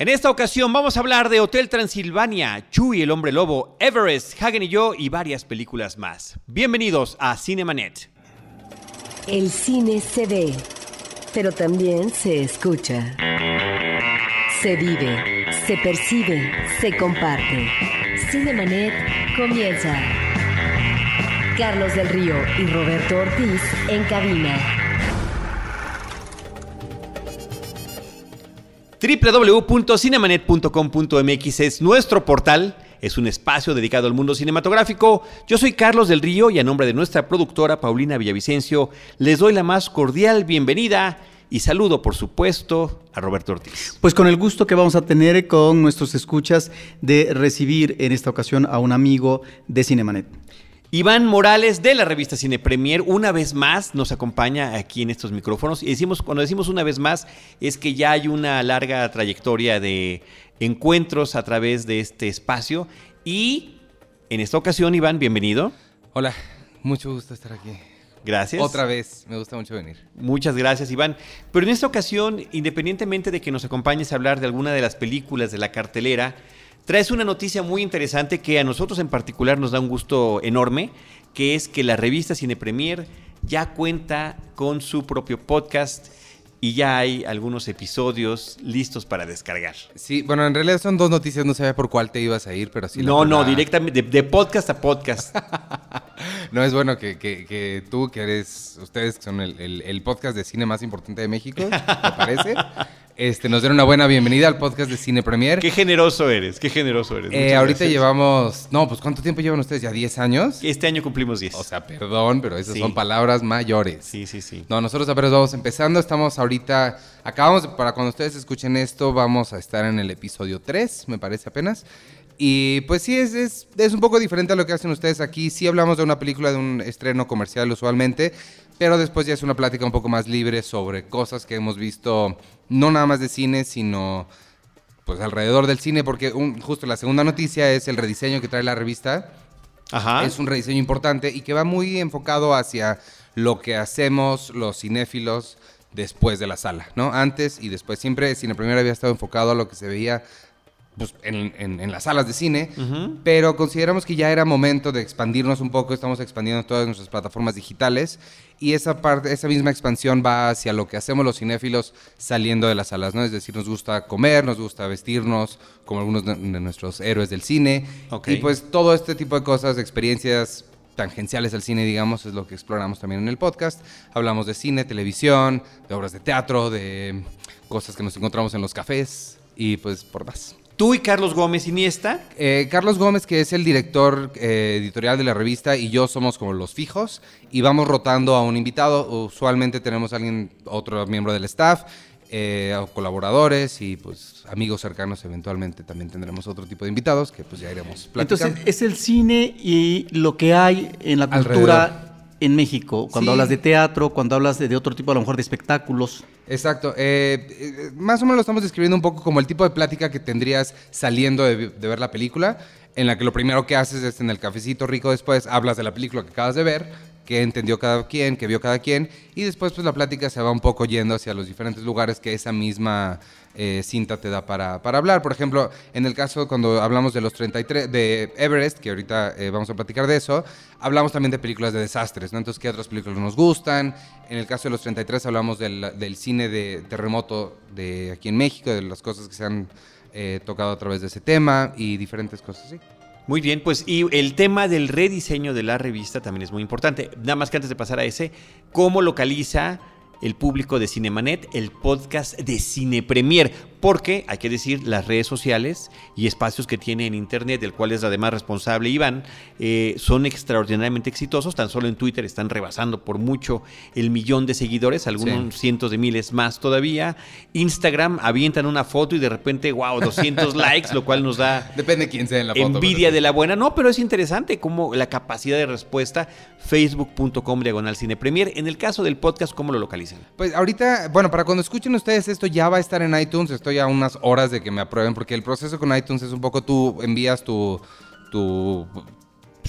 En esta ocasión vamos a hablar de Hotel Transilvania, Chuy el hombre lobo, Everest, Hagen y yo y varias películas más. Bienvenidos a Cinemanet. El cine se ve, pero también se escucha. Se vive, se percibe, se comparte. Cinemanet comienza. Carlos del Río y Roberto Ortiz en cabina. www.cinemanet.com.mx es nuestro portal, es un espacio dedicado al mundo cinematográfico. Yo soy Carlos del Río y a nombre de nuestra productora Paulina Villavicencio les doy la más cordial bienvenida y saludo, por supuesto, a Roberto Ortiz. Pues con el gusto que vamos a tener con nuestros escuchas de recibir en esta ocasión a un amigo de Cinemanet. Iván Morales de la revista Cine Premier una vez más nos acompaña aquí en estos micrófonos y decimos cuando decimos una vez más es que ya hay una larga trayectoria de encuentros a través de este espacio y en esta ocasión Iván bienvenido. Hola, mucho gusto estar aquí. Gracias. Otra vez, me gusta mucho venir. Muchas gracias, Iván. Pero en esta ocasión, independientemente de que nos acompañes a hablar de alguna de las películas de la cartelera, traes una noticia muy interesante que a nosotros en particular nos da un gusto enorme, que es que la revista Cine Premier ya cuenta con su propio podcast y ya hay algunos episodios listos para descargar. Sí, bueno, en realidad son dos noticias, no sabía por cuál te ibas a ir, pero sí. No, no, directamente, de, de, podcast a podcast. no, es bueno que, que, que, tú, que eres, ustedes que son el, el, el, podcast de cine más importante de México, ¿te parece? Este, nos dieron una buena bienvenida al podcast de Cine Premier. Qué generoso eres, qué generoso eres. Eh, ahorita gracias. llevamos, no, pues ¿cuánto tiempo llevan ustedes? ¿Ya 10 años? Este año cumplimos 10. O sea, perdón, pero esas sí. son palabras mayores. Sí, sí, sí. No, nosotros apenas vamos empezando, estamos ahorita, acabamos, para cuando ustedes escuchen esto, vamos a estar en el episodio 3, me parece apenas. Y pues sí, es, es, es, un poco diferente a lo que hacen ustedes aquí. Sí hablamos de una película de un estreno comercial usualmente, pero después ya es una plática un poco más libre sobre cosas que hemos visto, no nada más de cine, sino pues alrededor del cine, porque un, justo la segunda noticia es el rediseño que trae la revista. Ajá. Es un rediseño importante y que va muy enfocado hacia lo que hacemos los cinéfilos después de la sala, ¿no? Antes y después. Siempre Cine Premier había estado enfocado a lo que se veía pues, en, en, en, las salas de cine, uh -huh. pero consideramos que ya era momento de expandirnos un poco, estamos expandiendo todas nuestras plataformas digitales y esa, parte, esa misma expansión va hacia lo que hacemos los cinéfilos saliendo de las salas, ¿no? Es decir, nos gusta comer, nos gusta vestirnos, como algunos de, de nuestros héroes del cine, okay. y pues todo este tipo de cosas, experiencias tangenciales al cine, digamos, es lo que exploramos también en el podcast. Hablamos de cine, televisión, de obras de teatro, de cosas que nos encontramos en los cafés y pues por más. Tú y Carlos Gómez Iniesta. Eh, Carlos Gómez, que es el director eh, editorial de la revista, y yo somos como los fijos, y vamos rotando a un invitado. Usualmente tenemos a alguien, otro miembro del staff, eh, colaboradores y pues amigos cercanos. Eventualmente también tendremos otro tipo de invitados que pues ya iremos platicando. Entonces, es el cine y lo que hay en la cultura Alrededor. En México. Cuando sí. hablas de teatro, cuando hablas de, de, otro tipo, a lo mejor de espectáculos. Exacto. Eh, eh, más o menos lo estamos describiendo un poco como el tipo de plática que tendrías saliendo de, de, ver la película, en la que lo primero que haces es en el cafecito rico después hablas de la película que acabas de ver, qué entendió cada quien, qué vio cada quien, y después pues la plática se va un poco yendo hacia los diferentes lugares que esa misma eh, cinta te da para, para, hablar. Por ejemplo, en el caso cuando hablamos de los 33, de Everest, que ahorita eh, vamos a platicar de eso, hablamos también de películas de desastres, ¿no? Entonces, ¿qué otras películas nos gustan? En el caso de los 33 hablamos del, cine de terremoto de aquí en México, de las cosas que se han eh, tocado a través de ese tema y diferentes cosas así. Muy bien, pues y el tema del rediseño de la revista también es muy importante. Nada más que antes de pasar a ese, ¿cómo localiza el público de Cinemanet el podcast de Cine Premier? Porque, hay que decir, las redes sociales y espacios que tiene en Internet, del cual es además responsable Iván, eh, son extraordinariamente exitosos. Tan solo en Twitter están rebasando por mucho el millón de seguidores, algunos sí. cientos de miles más todavía. Instagram avientan una foto y de repente, wow, 200 likes, lo cual nos da... Depende quién sea en la foto. Envidia pero... de la buena. No, pero es interesante como la capacidad de respuesta, facebook.com diagonal Cine Premier. En el caso del podcast, ¿cómo lo localizan? Pues ahorita, bueno, para cuando escuchen ustedes esto ya va a estar en iTunes, estoy a unas horas de que me aprueben, porque el proceso con iTunes es un poco tú envías tu, tu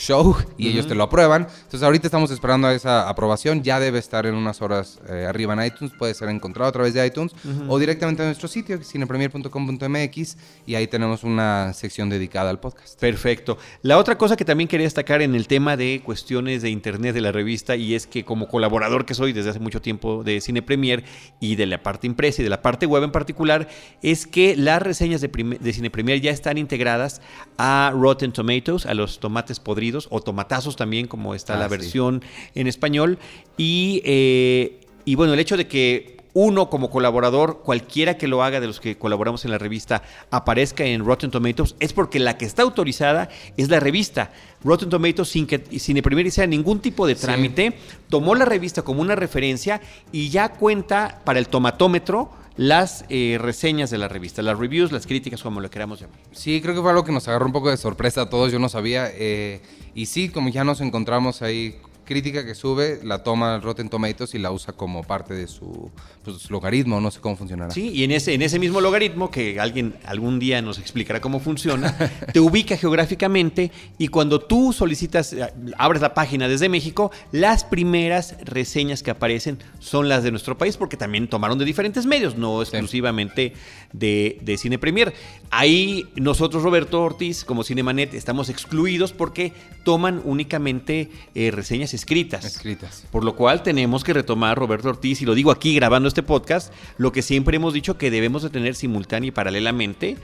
show y ellos te lo aprueban. Entonces ahorita estamos esperando a esa aprobación. Ya debe estar en unas horas eh, arriba en iTunes. Puede ser encontrado a través de iTunes o directamente en nuestro sitio, cinepremier.com.mx y ahí tenemos una sección dedicada al podcast. Perfecto. La otra cosa que también quería destacar en el tema de cuestiones de internet de la revista y es que como colaborador que soy desde hace mucho tiempo de Cine Premier y de la parte impresa y de la parte web en particular, es que las reseñas de, de Cine Premier ya están integradas a Rotten Tomatoes, a los tomates podridos o tomatazos también, como está la ah, versión en español. Y, eh, y bueno, el hecho de que uno como colaborador, cualquiera que lo haga de los que colaboramos en la revista, aparezca en Rotten Tomatoes, es porque la que está autorizada es la revista. Rotten Tomatoes, sin que sin ningún tipo de trámite, tomó la revista como una referencia y ya cuenta para el tomatómetro las eh, reseñas de la revista, las reviews, las críticas, como lo queramos llamar. Sí, creo que fue algo que nos agarró un poco de sorpresa a todos, yo no sabía. Eh, y sí, como ya nos encontramos ahí crítica que sube la toma Rotten Tomatoes y la usa como parte de su pues, logaritmo, no sé cómo funcionará. Sí, y en ese, en ese mismo logaritmo, que alguien algún día nos explicará cómo funciona, te ubica geográficamente y cuando tú solicitas, eh, abres la página desde México, las primeras reseñas que aparecen son las de nuestro país, porque también tomaron de diferentes medios, no exclusivamente de, de Cine Premier. Ahí nosotros, Roberto Ortiz, como Cinemanet, estamos excluidos porque toman únicamente eh, reseñas escritas. Escritas. Por lo cual tenemos que retomar, Roberto Ortiz, y lo digo aquí grabando este podcast, lo que siempre hemos dicho que debemos de tener simultánea y paralelamente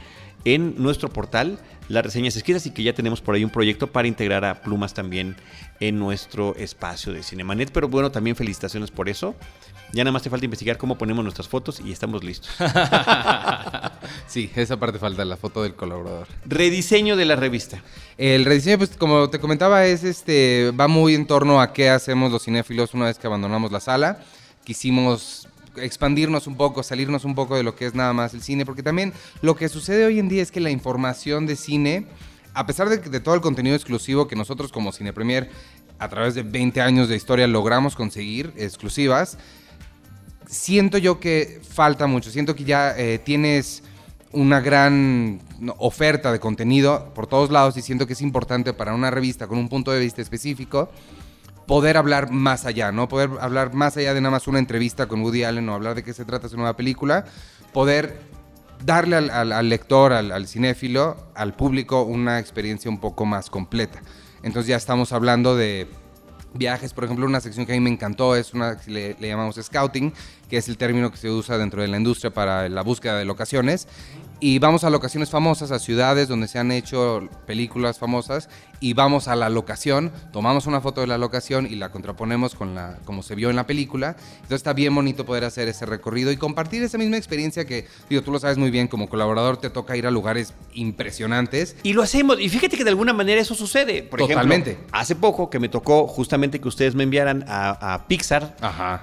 en nuestro portal las reseñas escritas y que ya tenemos por ahí un proyecto para integrar a Plumas también en nuestro espacio de Cinemanet. Pero bueno, también felicitaciones por eso. Ya nada más te falta investigar cómo ponemos nuestras fotos y estamos listos. sí, esa parte falta, la foto del colaborador. Rediseño de la revista. El rediseño, pues como te comentaba, es este va muy en torno a qué hacemos los cinéfilos una vez que abandonamos la sala. Quisimos expandirnos un poco, salirnos un poco de lo que es nada más el cine, porque también lo que sucede hoy en día es que la información de cine, a pesar de, de todo el contenido exclusivo que nosotros como Cine Premier a través de 20 años de historia logramos conseguir exclusivas, siento yo que falta mucho. Siento que ya eh, tienes una gran oferta de contenido por todos lados y siento que es importante para una revista con un punto de vista específico poder hablar más allá, ¿no? Poder hablar más allá de nada más una entrevista con Woody Allen o hablar de qué se trata su nueva película, poder darle al, lector, al, cinéfilo, al público una experiencia un poco más completa. Entonces ya estamos hablando de viajes, por ejemplo, una sección que a mí me encantó es una que le, llamamos scouting, que es el término que se usa dentro de la industria para la búsqueda de locaciones. Y vamos a locaciones famosas, a ciudades donde se han hecho películas famosas y vamos a la locación, tomamos una foto de la locación y la contraponemos con la como se vio en la película. Entonces está bien bonito poder hacer ese recorrido y compartir esa misma experiencia que, digo, tú lo sabes muy bien, como colaborador te toca ir a lugares impresionantes. Y lo hacemos, y fíjate que de alguna manera eso sucede. Por Totalmente. Ejemplo, hace poco que me tocó justamente que ustedes me enviaran a, Pixar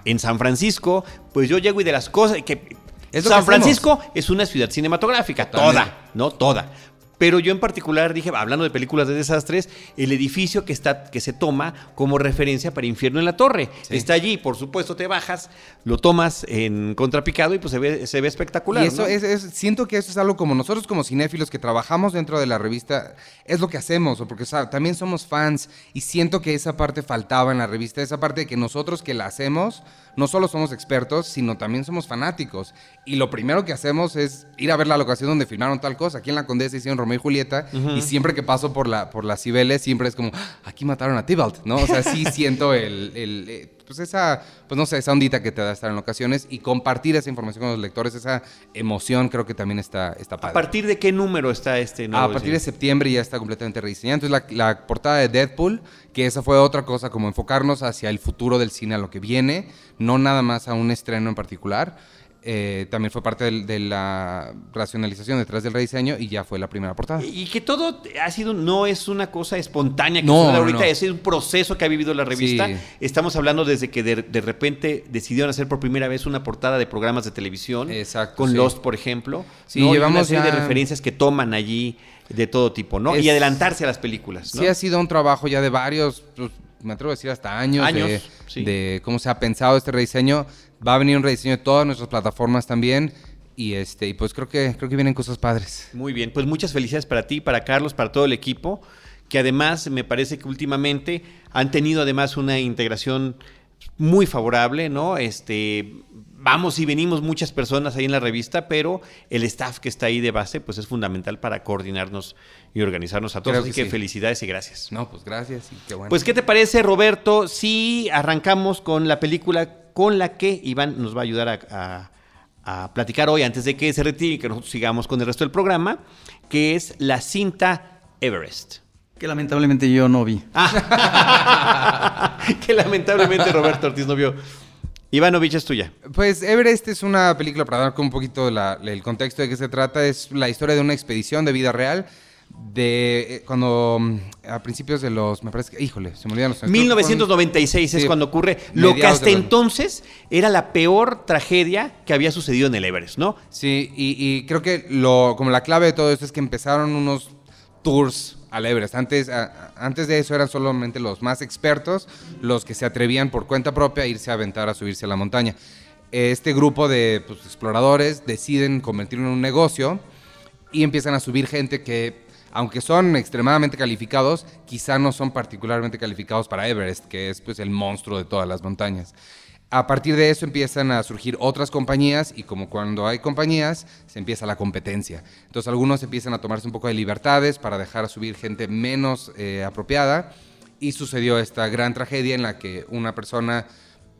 en San Francisco, pues yo llego y de las cosas que San Francisco es una ciudad cinematográfica, toda, ¿no? Toda. Pero yo en particular dije, hablando de películas de desastres, el edificio que está que se toma como referencia para Infierno en la Torre. Está allí, por supuesto, te bajas, lo tomas en contrapicado y pues se ve, se ve espectacular. Y eso es, siento que eso es algo como nosotros como cinéfilos que trabajamos dentro de la revista, es lo que hacemos, porque también somos fans y siento que esa parte faltaba en la revista, esa parte de que nosotros que la hacemos no solo somos expertos, sino también somos fanáticos. Y lo primero que hacemos es ir a ver la locación donde filmaron tal cosa. Aquí en la Condesa hicieron Romeo y Julieta. Y siempre que paso por, la, por las Cibeles, siempre es como, ah, aquí mataron a Tybalt, ¿no? O sea, sí siento el, el eh, pues esa, pues no sé, esa ondita que te da estar en ocasiones y compartir esa información con los lectores, esa emoción creo que también está, está padre. ¿A partir de qué número está este nuevo A partir de septiembre ya está completamente rediseñado. Entonces la, la portada de Deadpool, que esa fue otra cosa, como enfocarnos hacia el futuro del cine, a lo que viene, no nada más a un estreno en particular. Eh, también fue parte de, la racionalización detrás del rediseño y ya fue la primera portada. Y que todo ha sido, no es una cosa espontánea que no, ahorita, es un proceso que ha vivido la revista. Estamos hablando desde que de, repente decidieron hacer por primera vez una portada de programas de televisión. Exacto. Con Lost, por ejemplo. Sí, llevamos una serie de referencias que toman allí de todo tipo, ¿no? y adelantarse a las películas. Sí, ha sido un trabajo ya de varios, pues, me atrevo a decir hasta años, años de, de cómo se ha pensado este rediseño Va a venir un rediseño de todas nuestras plataformas también. Y este, y pues creo que creo que vienen cosas padres. Muy bien, pues muchas felicidades para ti, para Carlos, para todo el equipo que además me parece que últimamente han tenido además una integración muy favorable, ¿no? Este, vamos y venimos muchas personas ahí en la revista, pero el staff que está ahí de base, pues es fundamental para coordinarnos y organizarnos a todos. Creo Así que que sí. felicidades y gracias. No, pues gracias y qué bueno. Pues, ¿qué te parece, Roberto, si arrancamos con la película con la que Iván nos va a ayudar a, a- a platicar hoy, antes de que se retire y que nosotros sigamos con el resto del programa, que es la cinta Everest? Que lamentablemente yo no vi. que lamentablemente Roberto Ortiz no vio. Ivanovich es tuya. Pues Everest es una película, para dar un poquito la- el contexto de qué se trata, es la historia de una expedición de vida real de eh, cuando mm, a principios de los, me parece que, híjole, se me olvidan los años. Creo que 1996 es Sí, cuando ocurre lo que hasta entonces era la peor tragedia que había sucedido en el Everest, ¿no? Sí, y, y creo que lo, como la clave de todo esto es que empezaron unos tours al Everest. Antes, antes de eso eran solamente los más expertos, los que se atrevían por cuenta propia a irse a aventar a subirse a la montaña. Este grupo de pues, exploradores deciden convertirlo en un negocio y empiezan a subir gente que, aunque son extremadamente calificados, quizá no son particularmente calificados para Everest, que es pues el monstruo de todas las montañas. A partir de eso empiezan a surgir otras compañías y como cuando hay compañías se empieza la competencia. Entonces algunos empiezan a tomarse un poco de libertades para dejar subir gente menos eh, apropiada y sucedió esta gran tragedia en la que una persona,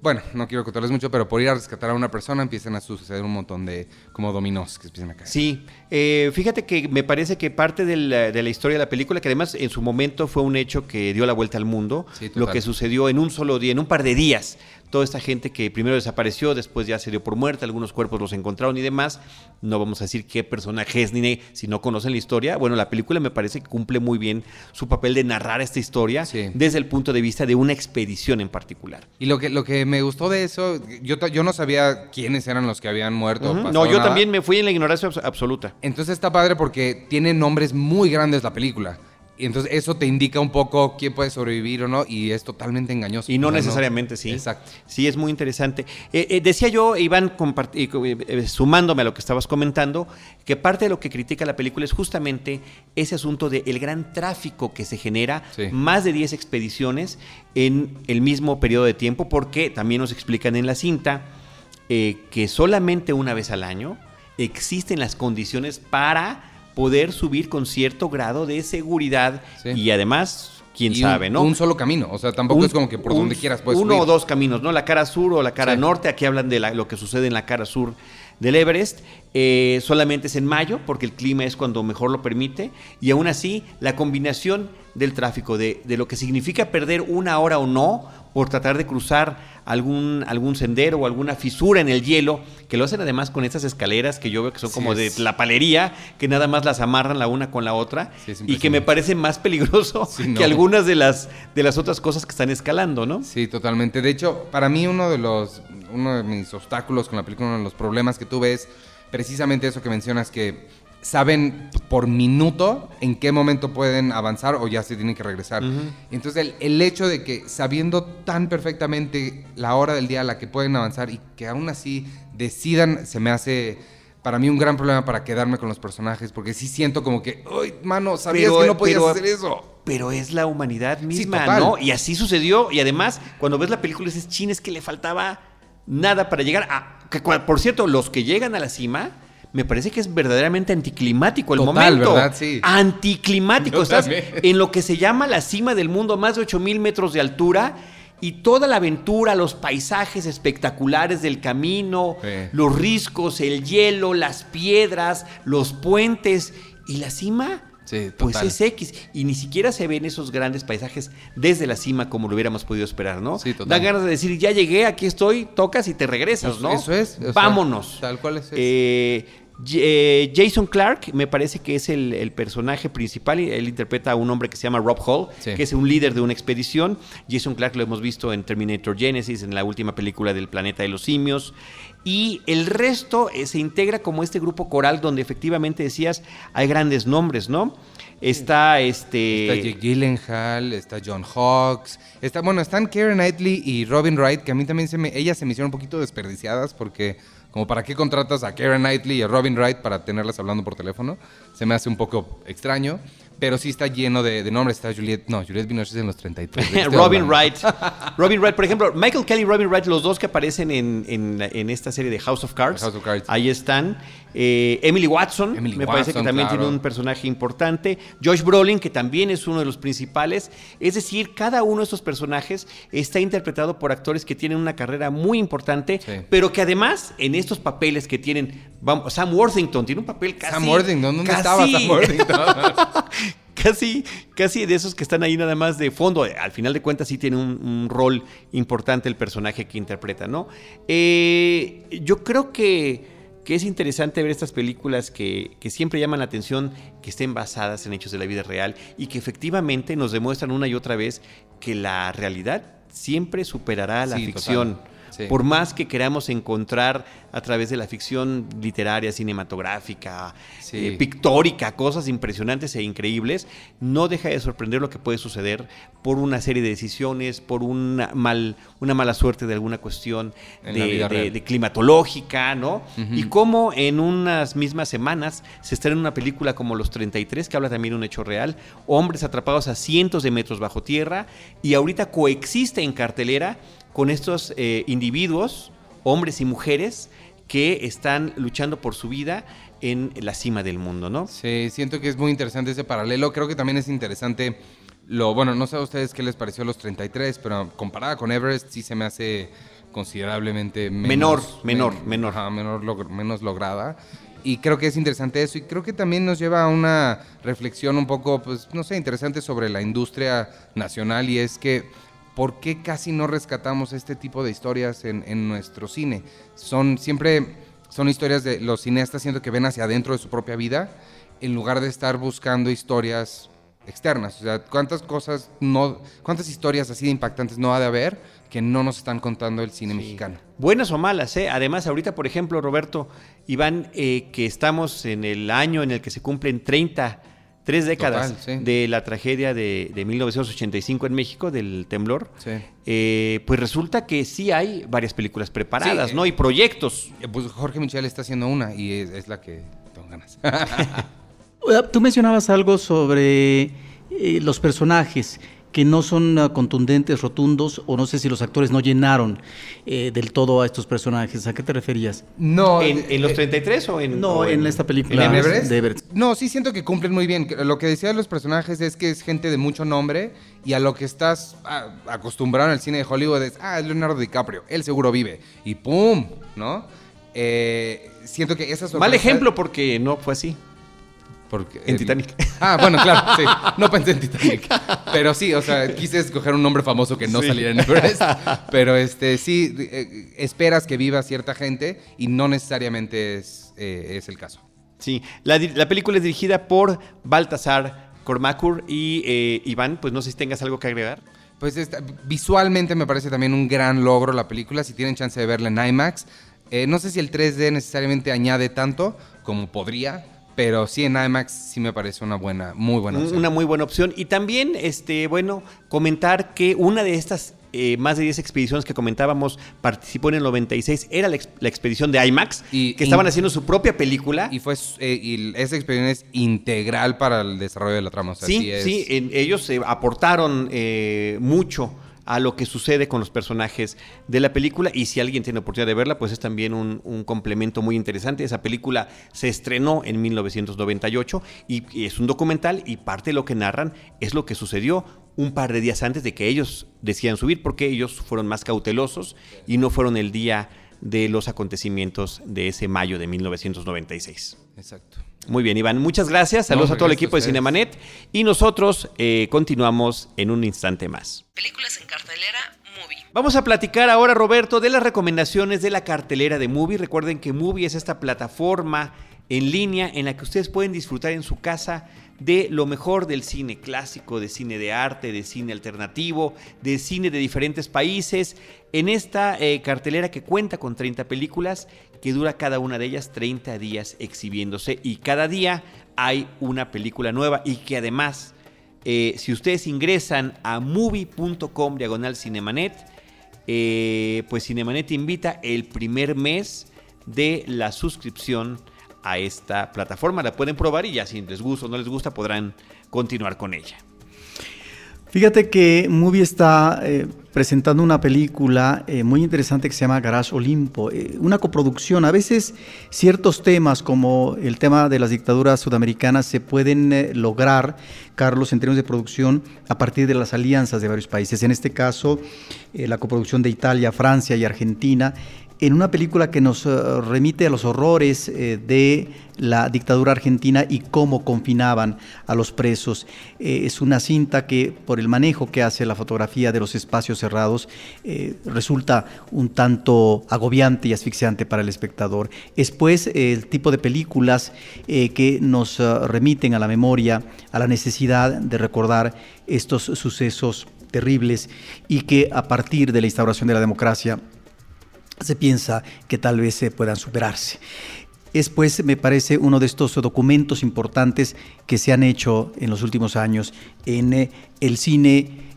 bueno, no quiero contarles mucho, pero por ir a rescatar a una persona empiezan a suceder un montón de como dominós que empiezan a caer. Sí, eh, fíjate que me parece que parte de la, de la historia de la película, que además en su momento fue un hecho que dio la vuelta al mundo, Sí, lo que sucedió en un solo día, en un par de días, toda esta gente que primero desapareció, después ya se dio por muerta, algunos cuerpos los encontraron y demás, no vamos a decir qué personaje es ni si no conocen la historia, bueno, la película me parece que cumple muy bien su papel de narrar esta historia Sí. desde el punto de vista de una expedición en particular. Y lo que, lo que me gustó de eso, yo, yo no sabía quiénes eran los que habían muerto. No, yo nada. también me fui en la ignorancia abs- absoluta. Entonces está padre porque tiene nombres muy grandes la película. Y entonces eso te indica un poco quién puede sobrevivir o no y es totalmente engañoso. Y no O sea, necesariamente, sí. Exacto. Sí, es muy interesante. Eh, eh, decía yo, Iván, eh, sumándome a lo que estabas comentando, que parte de lo que critica la película es justamente ese asunto del gran tráfico que se genera, Sí. más de 10 expediciones en el mismo periodo de tiempo, porque también nos explican en la cinta que solamente una vez al año existen las condiciones para poder subir con cierto grado de seguridad Sí. y además, quién Y un- sabe, ¿no? Un solo camino. O sea, tampoco Un- es como que por un- donde quieras puedes Uno subir. o dos caminos, ¿no? La cara sur o la cara Sí. norte. Aquí hablan de la- lo que sucede en la cara sur del Everest. Eh, solamente es en mayo, porque el clima es cuando mejor lo permite. Y aún así, la combinación del tráfico, de, de lo que significa perder una hora o no por tratar de cruzar algún, algún sendero o alguna fisura en el hielo, que lo hacen además con estas escaleras que yo veo que son Sí, como de la palería, que nada más las amarran la una con la otra, Sí, y que me parece más peligroso Sí, no. que algunas de las, de las otras cosas que están escalando, ¿no? Sí, totalmente. De hecho, para mí uno de los uno de mis obstáculos con la película, uno de los problemas que tuve es precisamente eso que mencionas que saben por minuto en qué momento pueden avanzar o ya se tienen que regresar. Entonces, el, el hecho de que sabiendo tan perfectamente la hora del día a la que pueden avanzar y que aún así decidan, se me hace para mí un gran problema para quedarme con los personajes, porque sí siento como que, ¡ay, mano, sabías Pero- que no podías pero- hacer eso! Pero es la humanidad misma. ¿no? Y así sucedió. Y además, cuando ves la película, dices, chin, es que le faltaba nada para llegar a. que por cierto, los que llegan a la cima, me parece que es verdaderamente anticlimático el Total, momento. ¿verdad? Sí. Anticlimático. Yo Estás también. en lo que se llama la cima del mundo, más de 8000 metros de altura. Y toda la aventura, los paisajes espectaculares del camino, Sí. los riscos, el hielo, las piedras, los puentes. Y la cima, Sí, pues es X. Y ni siquiera se ven esos grandes paisajes desde la cima como lo hubiéramos podido esperar, ¿no? Sí, total. Da ganas de decir, ya llegué, aquí estoy, tocas y te regresas, ¿no? eso es, sea, Vámonos. tal cual es eso. Eh, eh, Jason Clark me parece que es el, el personaje principal. Él interpreta a un hombre que se llama Rob Hall, Sí. que es un líder de una expedición. Jason Clark lo hemos visto en Terminator Genesis, en la última película del planeta de los simios. Y el resto eh, se integra como este grupo coral donde efectivamente decías hay grandes nombres, ¿no? Está este. Está Jake Gyllenhaal, está John Hawkes, está, bueno, están Karen Knightley y Robin Wright, que a mí también se me, ellas se me hicieron un poquito desperdiciadas porque como para qué contratas a Karen Knightley y a Robin Wright para tenerlas hablando por teléfono, se me hace un poco extraño, pero sí está lleno de, de nombres. Está Juliette, no, Juliette Binoche es en los 33. ¿de qué estoy Robin? Wright. Robin Wright, por ejemplo, Michael Kelly y Robin Wright, los dos que aparecen en, en- en esta serie de House of Cards. House of Cards. Ahí están. Eh, Emily Watson, Emily me parece que también claro. tiene un personaje importante. Josh Brolin, que también es uno de los principales. Es decir, cada uno de estos personajes está interpretado por actores que tienen una carrera muy importante, Sí. pero que además en estos papeles que tienen, vamos, Sam Worthington tiene un papel casi... Sam Worthington, ¿dónde casi- estaba Sam Worthington? casi, casi de esos que están ahí nada más de fondo. Al final de cuentas sí tiene un, un rol importante el personaje que interpreta, ¿no? Eh, yo creo que, que es interesante ver estas películas que, que siempre llaman la atención, que estén basadas en hechos de la vida real y que efectivamente nos demuestran una y otra vez que la realidad siempre superará a la Sí, ficción. total. Sí. Por más que queramos encontrar a través de la ficción literaria, cinematográfica, Sí. eh, pictórica, cosas impresionantes e increíbles, no deja de sorprender lo que puede suceder por una serie de decisiones, por una, mal, una mala suerte de alguna cuestión de, climatológica, ¿no? Y cómo en unas mismas semanas se estrena una película como Los 33, que habla también de un hecho real, hombres atrapados a cientos de metros bajo tierra, y ahorita coexiste en cartelera con estos eh, individuos, hombres y mujeres, que están luchando por su vida en la cima del mundo, ¿no? Sí, siento que es muy interesante ese paralelo. Creo que también es interesante lo, bueno, no sé a ustedes qué les pareció los 33, pero comparada con Everest sí se me hace considerablemente menos, Menor, menor, men- menor. ajá, menor log- menos lograda. Y creo que es interesante eso y creo que también nos lleva a una reflexión un poco, pues, no sé, interesante sobre la industria nacional y es que ¿por qué casi no rescatamos este tipo de historias en, en nuestro cine? Son siempre, son historias de los cineastas siento que ven hacia adentro de su propia vida en lugar de estar buscando historias externas. O sea, ¿cuántas cosas no, cuántas historias así de impactantes no ha de haber que no nos están contando el cine mexicano? Buenas o malas, ¿eh? Además, ahorita, por ejemplo, Roberto, Iván, eh, que estamos en el año en el que se cumplen 30, tres décadas Total, sí. de la tragedia de, de 1985 en México, del temblor, Sí. eh, pues resulta que sí hay varias películas preparadas, Sí, ¿no? Y proyectos. Eh, Pues Jorge Michel está haciendo una y es, es la que tengo ganas. Eh, Tú mencionabas algo sobre eh, los personajes que no son ah, contundentes, rotundos, o no sé si los actores no llenaron eh, del todo a estos personajes. ¿A qué te referías? no, ¿En, en los eh, 33 o en.? No, o en esta película ¿En Everest? de Everest. No, sí siento que cumplen muy bien. Lo que decía de los personajes es que es gente de mucho nombre y a lo que estás ah, acostumbrado en el cine de Hollywood es, ah, es Leonardo DiCaprio, él seguro vive. Y ¡pum! ¿No? Eh, siento que esas Mal ejemplo porque no fue así. Porque, En Titanic. Ah, bueno, claro, sí. No pensé en Titanic. Pero sí, o sea, quise escoger un nombre famoso que no Sí. saliera en Everest. Pero este, sí, eh, esperas que viva cierta gente y no necesariamente es, eh, es el caso. Sí, la, película es dirigida por Baltasar Cormacur y eh, Iván, pues no sé si tengas algo que agregar. Pues esta- visualmente me parece también un gran logro la película. Si tienen chance de verla en IMAX, no sé si el 3D necesariamente añade tanto como podría, pero sí en IMAX sí me parece una buena, muy buena opción. Una muy buena opción. Y también, este, bueno, comentar que una de estas eh, más de 10 expediciones que comentábamos participó en el 96, era la, ex- la expedición de IMAX, Y- que estaban haciendo su propia película. Y fue eh, y esa experiencia es integral para el desarrollo de la trama. O sea, sí, sí, es- sí, en- ellos eh, aportaron eh, mucho a lo que sucede con los personajes de la película y si alguien tiene oportunidad de verla, pues es también un, complemento muy interesante. Esa película se estrenó en 1998 y, y es un documental y parte de lo que narran es lo que sucedió un par de días antes de que ellos decían subir porque ellos fueron más cautelosos y no fueron el día de los acontecimientos de ese mayo de 1996. Exacto. Muy bien, Iván. Muchas gracias. Saludos No, a todo el equipo de. Cinemanet. Y nosotros eh, continuamos en un instante más. Películas en cartelera, movie. Vamos a platicar ahora, Roberto, de las recomendaciones de la cartelera de Movie. Recuerden que Movie es esta plataforma en línea en la que ustedes pueden disfrutar en su casa de lo mejor del cine clásico, de cine de arte, de cine alternativo, de cine de diferentes países. En esta eh, cartelera que cuenta con 30 películas, que dura cada una de ellas 30 días exhibiéndose y cada día hay una película nueva y que además, eh, si ustedes ingresan a movie.com diagonal cinemanet, eh, pues Cinemanet invita el primer mes de la suscripción a esta plataforma. La pueden probar y ya si les gusta o no les gusta podrán continuar con ella. Fíjate que Movie está eh, presentando una película eh, muy interesante que se llama Garage Olimpo, eh, una coproducción. A veces ciertos temas como el tema de las dictaduras sudamericanas se pueden lograr, Carlos, en términos de producción a partir de las alianzas de varios países. En este caso, la coproducción de Italia, Francia y Argentina en una película que nos eh, remite a los horrores eh, de la dictadura argentina y cómo confinaban a los presos. Eh, es una cinta que, por el manejo que hace la fotografía de los espacios cerrados, resulta un tanto agobiante y asfixiante para el espectador. Es pues el tipo de películas que nos remiten a la memoria, a la necesidad de recordar estos sucesos terribles y que a partir de la instauración de la democracia se piensa que tal vez se puedan superarse. Es pues, me parece, uno de estos documentos importantes que se han hecho en los últimos años en eh, el cine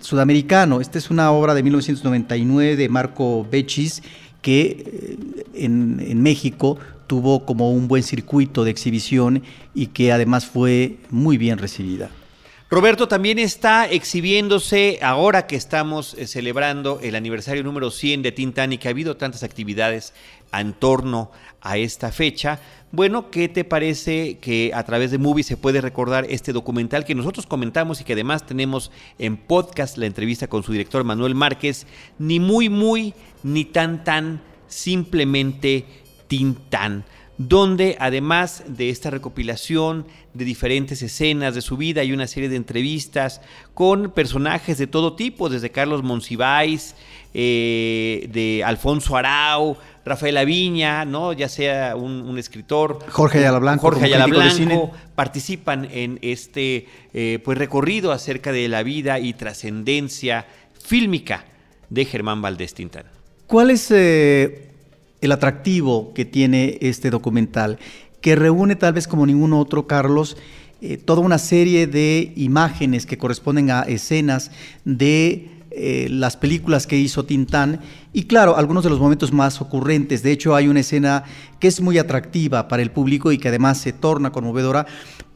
sudamericano. Esta es una obra de 1999 de Marco Bechis que eh, en México tuvo como un buen circuito de exhibición y que además fue muy bien recibida. Roberto también está exhibiéndose ahora que estamos eh, celebrando el aniversario número 100 de Tintán y que ha habido tantas actividades en torno a esta fecha. Bueno, ¿qué te parece que a través de Movie se puede recordar este documental que nosotros comentamos y que además tenemos en podcast la entrevista con su director Manuel Márquez? Ni muy, muy, ni tan, tan, simplemente Tintán donde además de esta recopilación de diferentes escenas de su vida y una serie de entrevistas con personajes de todo tipo, desde Carlos Monsiváis, eh, de Alfonso Arau, Rafael Aviña, ¿no? ya sea un, escritor. Jorge Ayala Blanco. Jorge Ayala Blanco participan en este eh, pues, recorrido acerca de la vida y trascendencia fílmica de Germán Valdés Tintán. ¿Cuál es eh, el atractivo que tiene este documental, que reúne tal vez como ningún otro, Carlos, eh, toda una serie de imágenes que corresponden a escenas de eh, las películas que hizo Tintán y claro, algunos de los momentos más ocurrentes. De hecho, hay una escena que es muy atractiva para el público y que además se torna conmovedora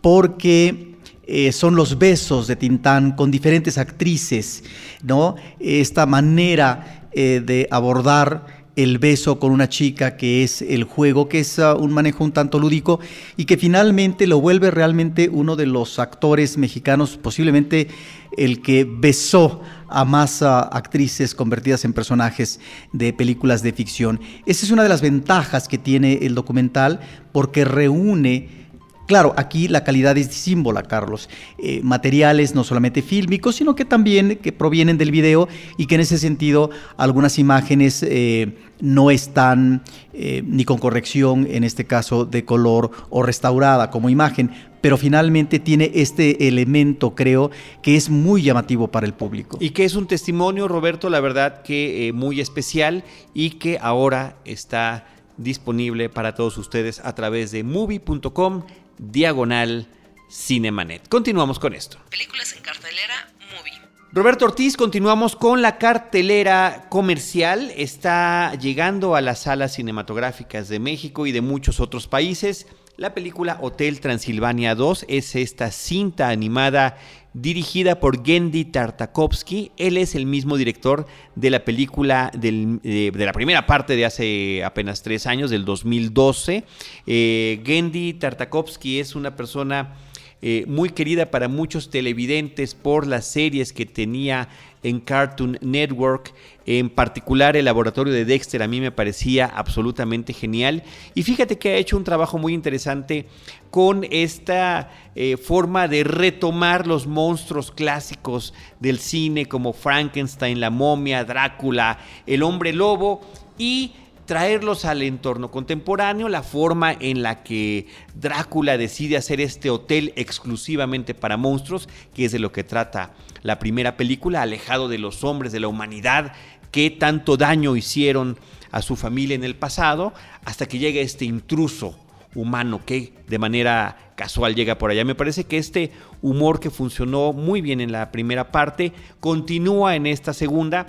porque eh, son los besos de Tintán con diferentes actrices, ¿no? Esta manera de abordar el beso con una chica, que es el juego, que es ah, un manejo un tanto lúdico y que finalmente lo vuelve realmente uno de los actores mexicanos, posiblemente el que besó a más ah, actrices convertidas en personajes de películas de ficción. Esa es una de las ventajas que tiene el documental porque reúne Claro, aquí la calidad es símbola, Carlos. Eh, materiales no solamente fílmicos, sino que también que provienen del video y que en ese sentido algunas imágenes eh, no están eh, ni con corrección, en este caso de color o restaurada como imagen, pero finalmente tiene este elemento, creo, que es muy llamativo para el público. Y que es un testimonio, Roberto, la verdad que muy especial y que ahora está disponible para todos ustedes a través de movie.com diagonal Cinemanet. Continuamos con esto. Películas en cartelera, movie. Roberto Ortiz, continuamos con la cartelera comercial. Está llegando a las salas cinematográficas de México y de muchos otros países. La película Hotel Transilvania 2 es esta cinta animada dirigida por Gendy Tartakovsky. Él es el mismo director de la película de, la primera parte de hace apenas tres años, del 2012. Eh, Gendy Tartakovsky es una persona eh, muy querida para muchos televidentes por las series que tenía en Cartoon Network. En particular, el laboratorio de Dexter a mí me parecía absolutamente genial. Y fíjate que ha hecho un trabajo muy interesante con esta eh, forma de retomar los monstruos clásicos del cine como Frankenstein, la momia, Drácula, el hombre lobo y traerlos al entorno contemporáneo, la forma en la que Drácula decide hacer este hotel exclusivamente para monstruos, que es de lo que trata la primera película, alejado de los hombres, de la humanidad, que tanto daño hicieron a su familia en el pasado, hasta que llega este intruso humano que de manera casual llega por allá. Me parece que este humor que funcionó muy bien en la primera parte continúa en esta segunda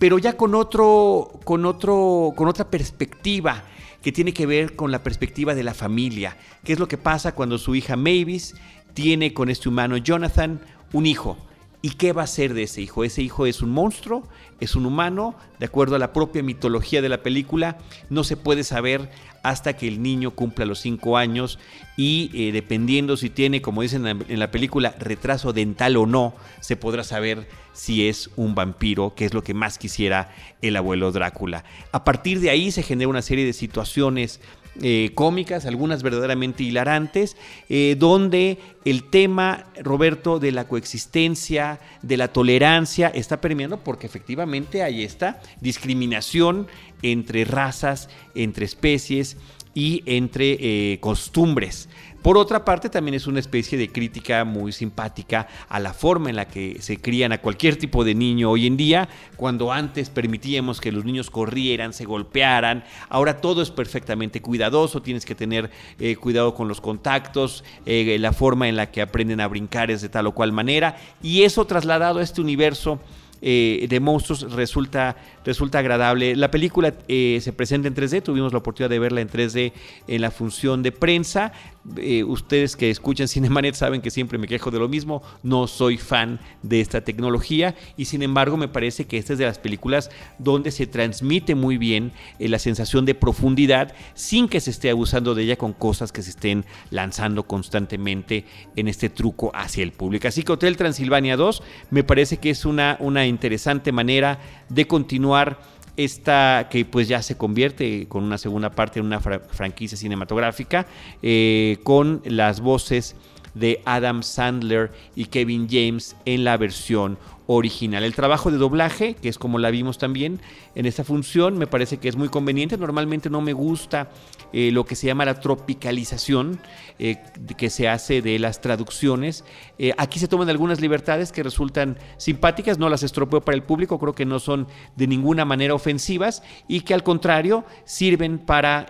pero ya con otro, con otro, con otra perspectiva. que tiene que ver con la perspectiva de la familia. ¿Qué es lo que pasa cuando su hija Mavis tiene con este humano Jonathan un hijo? ¿Y qué va a ser de ese hijo? Ese hijo es un monstruo, es un humano, de acuerdo a la propia mitología de la película, no se puede saber hasta que el niño cumpla los cinco años y eh, dependiendo si tiene, como dicen en la película, retraso dental o no, se podrá saber si es un vampiro, que es lo que más quisiera el abuelo Drácula. A partir de ahí se genera una serie de situaciones eh, cómicas, algunas verdaderamente hilarantes, eh, donde el tema, Roberto, de la coexistencia, de la tolerancia, está permeando porque efectivamente hay esta discriminación entre razas, entre especies y entre eh, costumbres. Por otra parte, también es una especie de crítica muy simpática a la forma en la que se crían a cualquier tipo de niño hoy en día, cuando antes permitíamos que los niños corrieran, se golpearan, ahora todo es perfectamente cuidadoso, tienes que tener eh, cuidado con los contactos, eh, la forma en la que aprenden a brincar es de tal o cual manera, y eso trasladado a este universo eh, de monstruos resulta, resulta agradable. La película eh, se presenta en 3D, tuvimos la oportunidad de verla en 3D en la función de prensa. Eh, ustedes que escuchan Cinemanet saben que siempre me quejo de lo mismo, no soy fan de esta tecnología y sin embargo me parece que esta es de las películas donde se transmite muy bien la sensación de profundidad sin que se esté abusando de ella con cosas que se estén lanzando constantemente en este truco hacia el público. Así que Hotel Transilvania 2 me parece que es una, una interesante manera de continuar esta que pues ya se convierte con una segunda parte en una franquicia cinematográfica eh, con las voces de Adam Sandler y Kevin James en la versión original. El trabajo de doblaje, que es como la vimos también en esta función, me parece que es muy conveniente. Normalmente no me gusta eh, lo que se llama la tropicalización eh, que se hace de las traducciones. Eh, aquí se toman algunas libertades que resultan simpáticas, no las estropeo para el público, creo que no son de ninguna manera ofensivas y que al contrario sirven para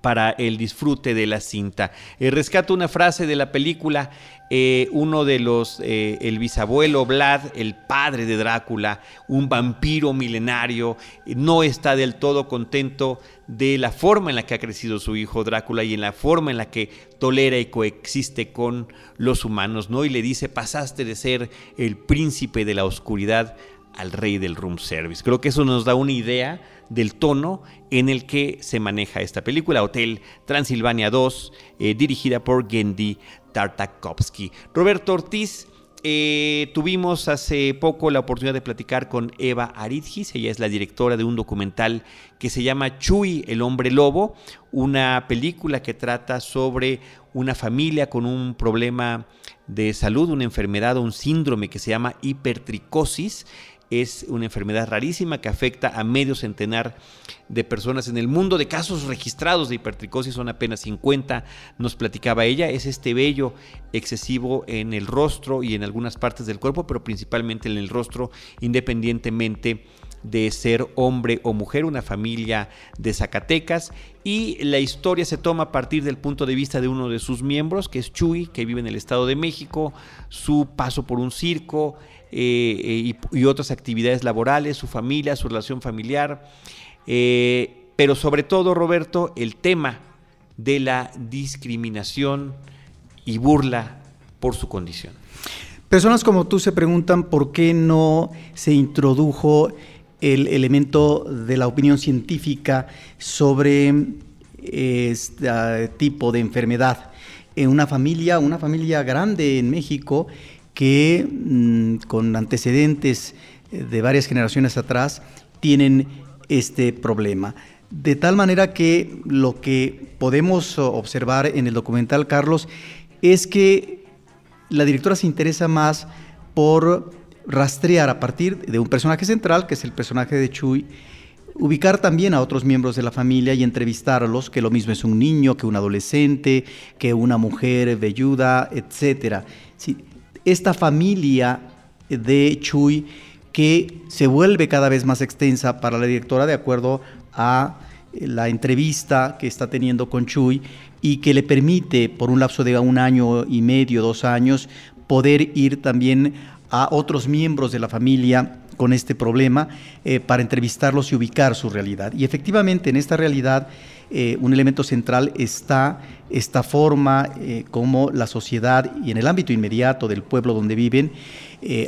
para el disfrute de la cinta. rescato una frase de la película eh, uno de los, eh, el bisabuelo Vlad, el padre de Drácula, un vampiro milenario, no está del todo contento de la forma en la que ha crecido su hijo Drácula y en la forma en la que tolera y coexiste con los humanos, ¿no? Y le dice, pasaste de ser el príncipe de la oscuridad al rey del room service. Creo que eso nos da una idea del tono en el que se maneja esta película, Hotel Transilvania 2, eh, dirigida por Gendy Tartakovsky. Roberto Ortiz, eh, tuvimos hace poco la oportunidad de platicar con Eva Aridgis, ella es la directora de un documental que se llama Chuy, el hombre lobo, una película que trata sobre una familia con un problema de salud, una enfermedad un síndrome que se llama hipertricosis es una enfermedad rarísima que afecta a medio centenar de personas en el mundo. De casos registrados de hipertricosis son apenas 50, nos platicaba ella. Es este vello excesivo en el rostro y en algunas partes del cuerpo, pero principalmente en el rostro, independientemente de ser hombre o mujer, una familia de Zacatecas y la historia se toma a partir del punto de vista de uno de sus miembros, que es Chuy, que vive en el Estado de México, su paso por un circo, eh, y, otras actividades laborales, su familia, su relación familiar, eh, pero sobre todo, Roberto, el tema de la discriminación y burla por su condición. Personas como tú se preguntan por qué no se introdujo el elemento de la opinión científica sobre este tipo de enfermedad. En una familia, una familia grande en México, que mm, con antecedentes eh, de varias generaciones atrás tienen este problema. De tal manera que lo que podemos observar en el documental, Carlos, es que la directora se interesa más por rastrear a partir de un personaje central, que es el personaje de Chuy, ubicar también a otros miembros de la familia y entrevistarlos, que lo mismo es un niño, que un adolescente, que una mujer velluda, etc esta familia de Chuy que se vuelve cada vez más extensa para la directora de acuerdo a la entrevista que está teniendo con Chuy y que le permite por un lapso de un año y medio, dos años, poder ir también a otros miembros de la familia con este problema eh, para entrevistarlos y ubicar su realidad. Y efectivamente en esta realidad eh, un elemento central está esta forma eh, como la sociedad y en el ámbito inmediato del pueblo donde viven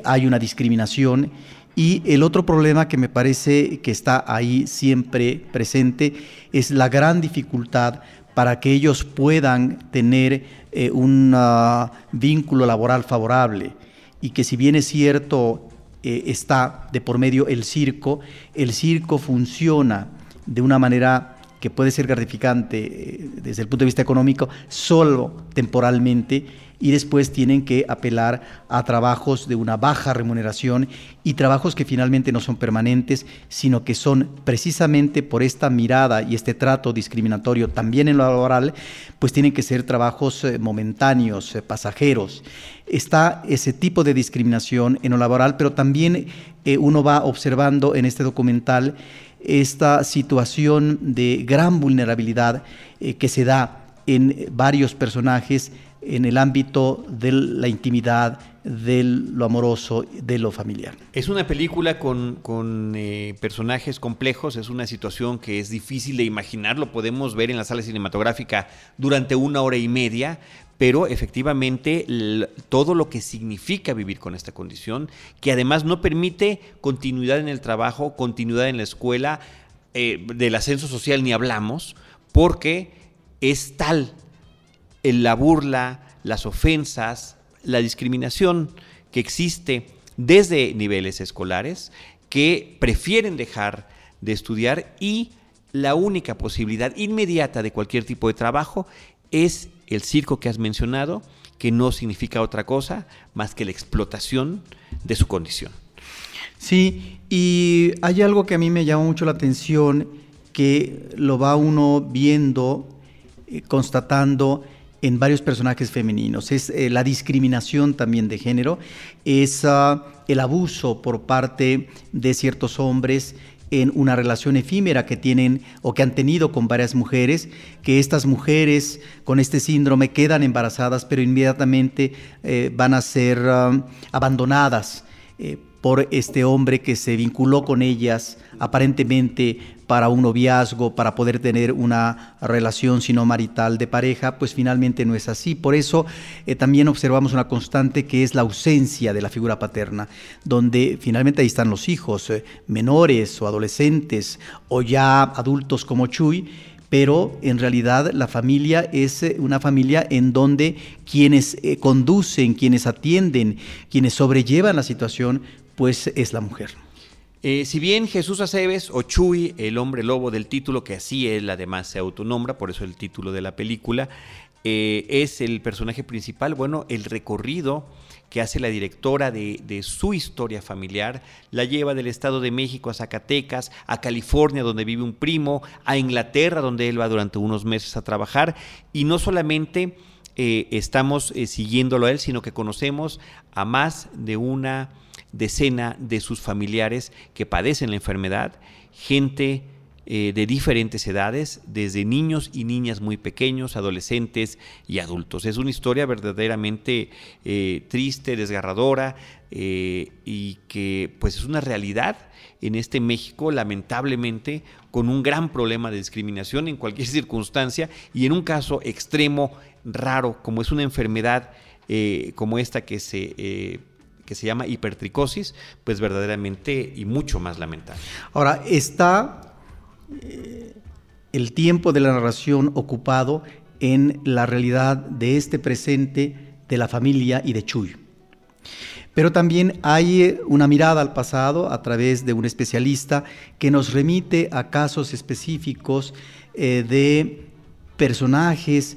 hay una discriminación. Y el otro problema que me parece que está ahí siempre presente es la gran dificultad para que ellos puedan tener un ah, vínculo laboral favorable. Y que si bien es cierto eh, está de por medio el circo, el circo funciona de una manera que puede ser gratificante eh, desde el punto de vista económico solo temporalmente y después tienen que apelar a trabajos de una baja remuneración y trabajos que finalmente no son permanentes, sino que son precisamente por esta mirada y este trato discriminatorio también en lo laboral, pues tienen que ser trabajos eh, momentáneos, eh, pasajeros. Está ese tipo de discriminación en lo laboral, pero también uno va observando en este documental esta situación de gran vulnerabilidad que se da en varios personajes en el ámbito de la intimidad, de lo amoroso, de lo familiar. Es una película con, eh, personajes complejos, es una situación que es difícil de imaginar, lo podemos ver en la sala cinematográfica durante una hora y media, pero efectivamente todo lo que significa vivir con esta condición, que además no permite continuidad en el trabajo, continuidad en la escuela, eh, del ascenso social ni hablamos, porque es tal la burla, las ofensas, la discriminación que existe desde niveles escolares que prefieren dejar de estudiar y la única posibilidad inmediata de cualquier tipo de trabajo es el circo que has mencionado, que no significa otra cosa más que la explotación de su condición. Sí, y hay algo que a mí me llama mucho la atención, que lo va uno viendo, eh, constatando, en varios personajes femeninos. Es eh, la discriminación también de género, es ah, el abuso por parte de ciertos hombres en una relación efímera que tienen o que han tenido con varias mujeres, que estas mujeres con este síndrome quedan embarazadas, pero inmediatamente eh, van a ser ah, abandonadas. Eh, por este hombre que se vinculó con ellas aparentemente para un noviazgo, para poder tener una relación sino marital de pareja, pues finalmente no es así. Por eso eh, también observamos una constante que es la ausencia de la figura paterna, donde finalmente ahí están los hijos, eh, menores o adolescentes o ya adultos como Chuy, pero en realidad la familia es eh, una familia en donde quienes conducen, quienes atienden, quienes sobrellevan la situación, pues es la mujer. Eh, si bien Jesús Aceves o Chuy, el hombre lobo del título, que así él además se autonombra, por eso el título de la película, eh, es el personaje principal, bueno, el recorrido que hace la directora de, su historia familiar, la lleva del Estado de México a Zacatecas, a California, donde vive un primo, a Inglaterra, donde él va durante unos meses a trabajar, y no solamente eh, estamos siguiéndolo a él, sino que conocemos a más de una decena de sus familiares que padecen la enfermedad, gente eh, de diferentes edades, desde niños y niñas muy pequeños, adolescentes y adultos. Es una historia verdaderamente eh, triste, desgarradora eh, y que pues es una realidad en este México, lamentablemente, con un gran problema de discriminación en cualquier circunstancia y en un caso extremo, raro, como es una enfermedad como esta que se que se llama hipertricosis, pues verdaderamente y mucho más lamentable. Ahora, está eh, el tiempo de la narración ocupado en la realidad de este presente de la familia y de Chuy. Pero también hay eh, una mirada al pasado a través de un especialista que nos remite a casos específicos eh, de personajes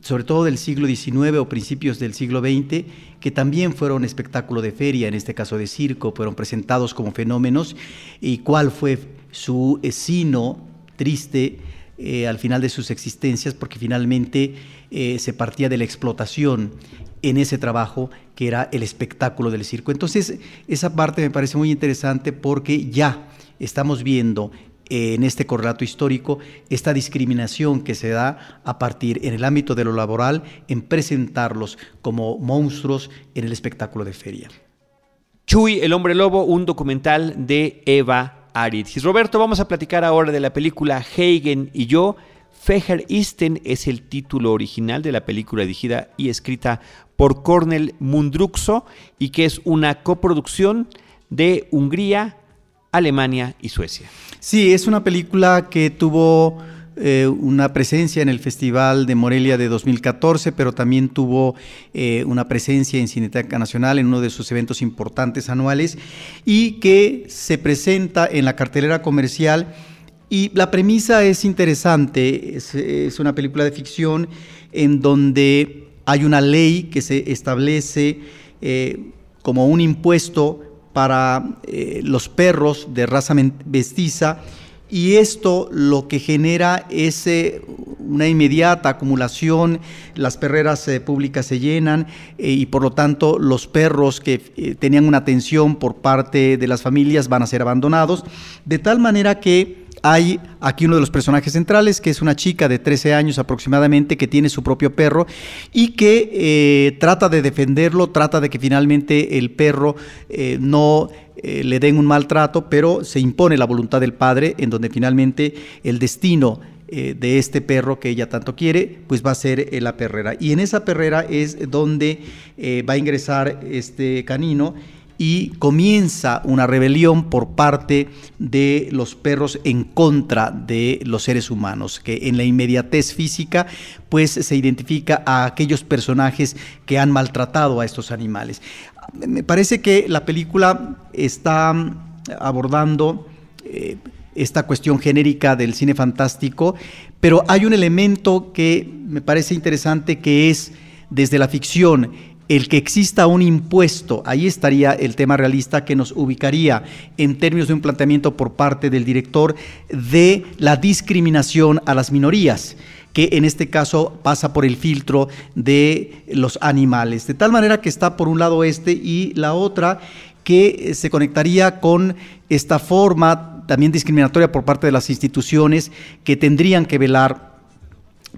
sobre todo del siglo XIX o principios del siglo XX, que también fueron espectáculo de feria, en este caso de circo, fueron presentados como fenómenos, y cuál fue su sino triste eh, al final de sus existencias, porque finalmente eh, se partía de la explotación en ese trabajo que era el espectáculo del circo. Entonces, esa parte me parece muy interesante porque ya estamos viendo en este correlato histórico esta discriminación que se da a partir en el ámbito de lo laboral en presentarlos como monstruos en el espectáculo de feria. Chuy, el hombre lobo, un documental de Eva Aridgis. Roberto, vamos a platicar ahora de la película Hagen y yo. Feher Isten es el título original de la película dirigida y escrita por Cornel Mundruxo y que es una coproducción de Hungría, Alemania y Suecia. Sí, es una película que tuvo eh, una presencia en el Festival de Morelia de 2014, pero también tuvo eh, una presencia en Cineteca Nacional en uno de sus eventos importantes anuales y que se presenta en la cartelera comercial. Y la premisa es interesante, es, una película de ficción en donde hay una ley que se establece eh, como un impuesto para los perros de raza mestiza y esto lo que genera es eh, una inmediata acumulación, las perreras eh, públicas se llenan eh, y por lo tanto los perros que tenían una atención por parte de las familias van a ser abandonados, de tal manera que hay aquí uno de los personajes centrales, que es una chica de 13 años aproximadamente, que tiene su propio perro y que trata de defenderlo, trata de que finalmente el perro no eh, le den un maltrato, pero se impone la voluntad del padre, en donde finalmente el destino eh, de este perro que ella tanto quiere, pues va a ser la perrera. Y en esa perrera es donde eh, va a ingresar este canino y comienza una rebelión por parte de los perros en contra de los seres humanos, que en la inmediatez física pues se identifica a aquellos personajes que han maltratado a estos animales. Me parece que la película está abordando eh, esta cuestión genérica del cine fantástico, pero hay un elemento que me parece interesante que es desde la ficción el que exista un impuesto, ahí estaría el tema realista que nos ubicaría en términos de un planteamiento por parte del director de la discriminación a las minorías que en este caso pasa por el filtro de los animales. De tal manera que está por un lado este y la otra que se conectaría con esta forma también discriminatoria por parte de las instituciones que tendrían que velar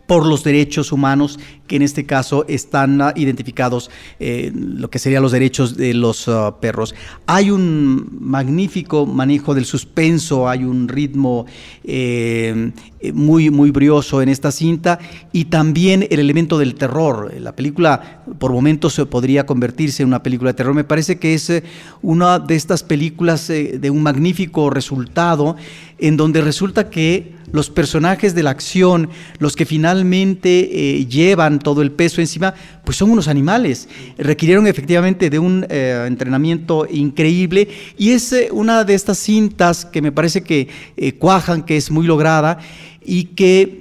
por los derechos humanos que en este caso están ah, identificados eh, lo que serían los derechos de los ah, perros. Hay un magnífico manejo del suspenso, hay un ritmo eh, muy, muy brioso en esta cinta y también el elemento del terror. La película por momentos podría convertirse en una película de terror. Me parece que es eh, una de estas películas de un magnífico resultado en donde resulta que los personajes de la acción, los que finalmente llevan todo el peso encima, pues son unos animales. Requirieron efectivamente de un eh, entrenamiento increíble y es eh, una de estas cintas que me parece que eh, cuajan, que es muy lograda y que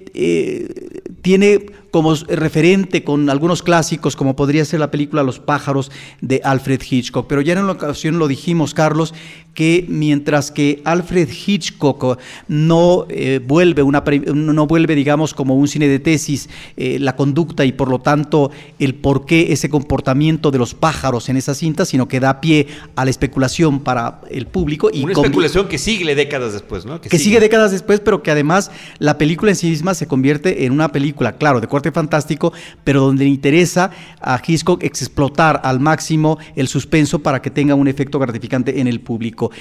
tiene como referente con algunos clásicos, como podría ser la película Los pájaros de Alfred Hitchcock. Pero ya en una ocasión lo dijimos, Carlos, que mientras que Alfred Hitchcock no eh, vuelve una no vuelve, digamos, como un cine de tesis eh, la conducta y por lo tanto el por qué ese comportamiento de los pájaros en esa cinta, sino que da pie a la especulación para el público. Y una especulación que sigue décadas después, ¿no? Que, sigue. décadas después, pero que además la película en sí misma se convierte en una película, claro, de fantástico, pero donde le interesa a Hitchcock explotar al máximo el suspenso para que tenga un efecto gratificante en el público.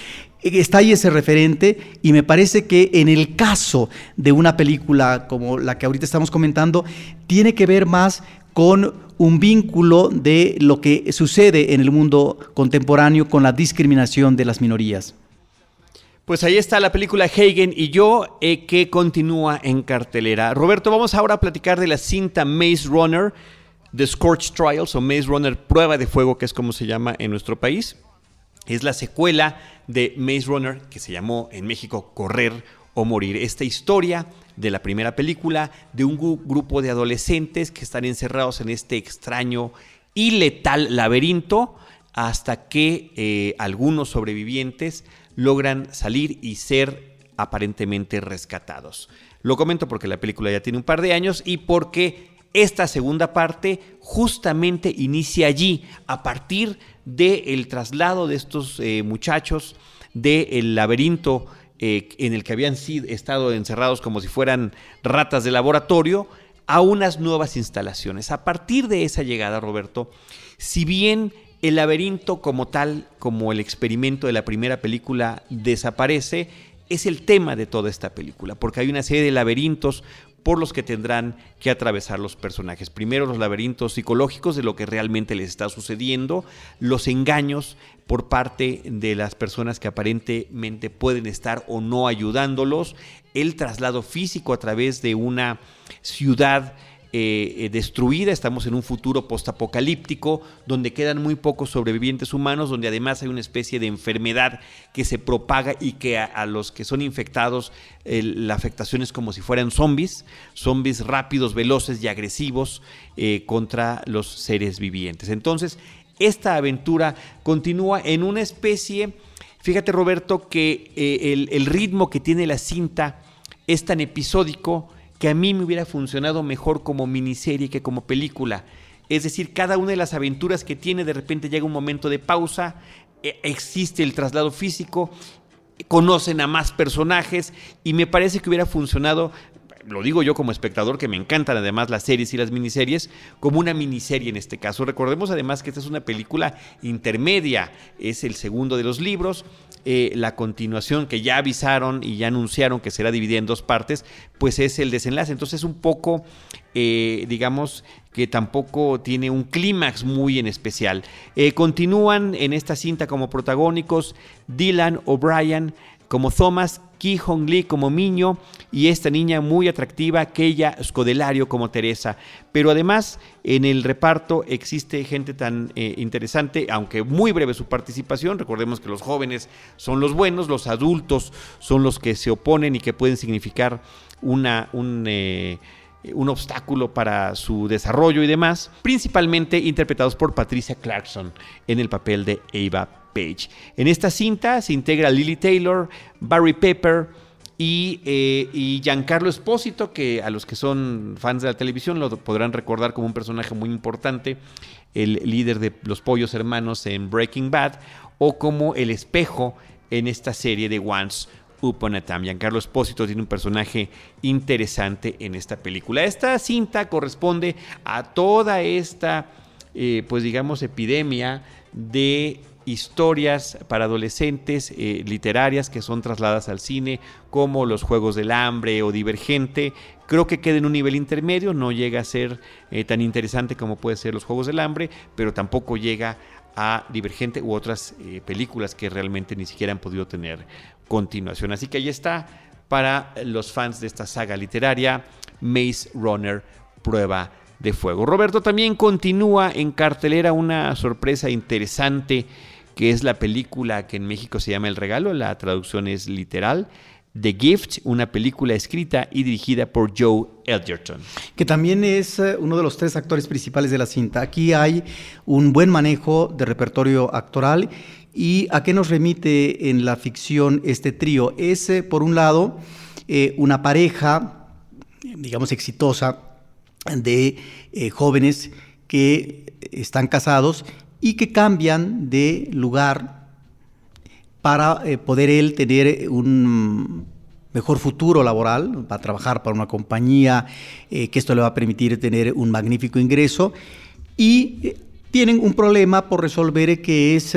Está ahí ese referente y me parece que en el caso de una película como la que ahorita estamos comentando, tiene que ver más con un vínculo de lo que sucede en el mundo contemporáneo con la discriminación de las minorías. Pues ahí está la película Hagen y yo, eh, que continúa en cartelera. Roberto, vamos ahora a platicar de la cinta Maze Runner, The Scorch Trials o Maze Runner Prueba de Fuego, que es como se llama en nuestro país. Es la secuela de Maze Runner, que se llamó en México Correr o Morir. Esta historia de la primera película de un grupo de adolescentes que están encerrados en este extraño y letal laberinto hasta que eh, algunos sobrevivientes logran salir y ser aparentemente rescatados. Lo comento porque la película ya tiene un par de años y porque esta segunda parte justamente inicia allí, a partir del traslado de estos eh, muchachos del laberinto eh, en el que habían sido, estado encerrados como si fueran ratas de laboratorio, a unas nuevas instalaciones. A partir de esa llegada, Roberto, si bien el laberinto como tal, como el experimento de la primera película desaparece, es el tema de toda esta película, porque hay una serie de laberintos por los que tendrán que atravesar los personajes. Primero los laberintos psicológicos de lo que realmente les está sucediendo, los engaños por parte de las personas que aparentemente pueden estar o no ayudándolos, el traslado físico a través de una ciudad eh, eh, destruida, estamos en un futuro postapocalíptico donde quedan muy pocos sobrevivientes humanos, donde además hay una especie de enfermedad que se propaga y que a, los que son infectados la afectación es como si fueran zombies, zombies rápidos, veloces y agresivos eh, contra los seres vivientes. Entonces, esta aventura continúa en una especie, fíjate Roberto, que el ritmo que tiene la cinta es tan episódico, que a mí me hubiera funcionado mejor como miniserie que como película. Es decir, cada una de las aventuras que tiene, de repente llega un momento de pausa, e, existe el traslado físico, conocen a más personajes y me parece que hubiera funcionado lo digo yo como espectador, que me encantan además las series y las miniseries, como una miniserie en este caso. Recordemos además que esta es una película intermedia, es el segundo de los libros, eh, la continuación que ya avisaron y ya anunciaron que será dividida en dos partes, pues es el desenlace. Entonces un poco, eh, digamos, que tampoco tiene un clímax muy en especial. Eh, continúan en esta cinta como protagónicos Dylan O'Brien, como Thomas, Ki Hong Lee como Miño y esta niña muy atractiva, Keya Scodelario como Teresa. Pero además en el reparto existe gente tan eh, interesante, aunque muy breve su participación. Recordemos que los jóvenes son los buenos, los adultos son los que se oponen y que pueden significar una, un... Eh, un obstáculo para su desarrollo y demás, principalmente interpretados por Patricia Clarkson en el papel de Ava en esta cinta se integra Lily Taylor, Barry Pepper y, eh, y, Giancarlo Espósito, que a los que son fans de la televisión lo podrán recordar como un personaje muy importante, el líder de los pollos hermanos en Breaking Bad, o como el espejo en esta serie de Once Upon a Time. Giancarlo Espósito tiene un personaje interesante en esta película. Esta cinta corresponde a toda esta, eh, pues digamos, epidemia de historias para adolescentes eh, literarias que son trasladadas al cine, como Los Juegos del Hambre o Divergente. Creo que queda en un nivel intermedio, no llega a ser eh, tan interesante como puede ser Los Juegos del Hambre, pero tampoco llega a Divergente u otras eh, películas que realmente ni siquiera han podido tener continuación. Así que ahí está para los fans de esta saga literaria, Maze Runner, Prueba de Fuego. Roberto también continúa en cartelera una sorpresa interesante que es la película que en México se llama El Regalo, la traducción es literal. The Gift, una película escrita y dirigida por Joe Edgerton. Que también es eh, uno de los tres actores principales de la cinta. Aquí hay un buen manejo de repertorio actoral. ¿Y a qué nos remite en la ficción este trío? Es, eh, por un lado, eh, una pareja, digamos, exitosa de jóvenes que están casados y que cambian de lugar para eh, poder él tener un mejor futuro laboral, va a trabajar para una compañía eh, que esto le va a permitir tener un magnífico ingreso. Y eh, tienen un problema por resolver que es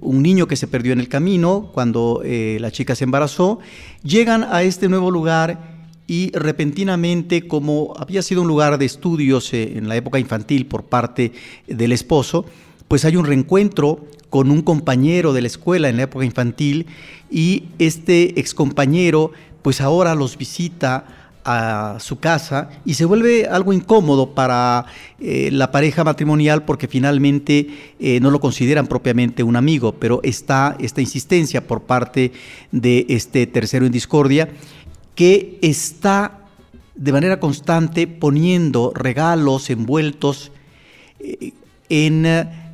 un niño que se perdió en el camino cuando la chica se embarazó, llegan a este nuevo lugar y repentinamente, como había sido un lugar de estudios en la época infantil por parte del esposo, pues hay un reencuentro con un compañero de la escuela en la época infantil y este excompañero pues ahora los visita a su casa y se vuelve algo incómodo para eh, la pareja matrimonial porque finalmente eh, no lo consideran propiamente un amigo, pero está esta insistencia por parte de este tercero en discordia que está de manera constante poniendo regalos envueltos eh, en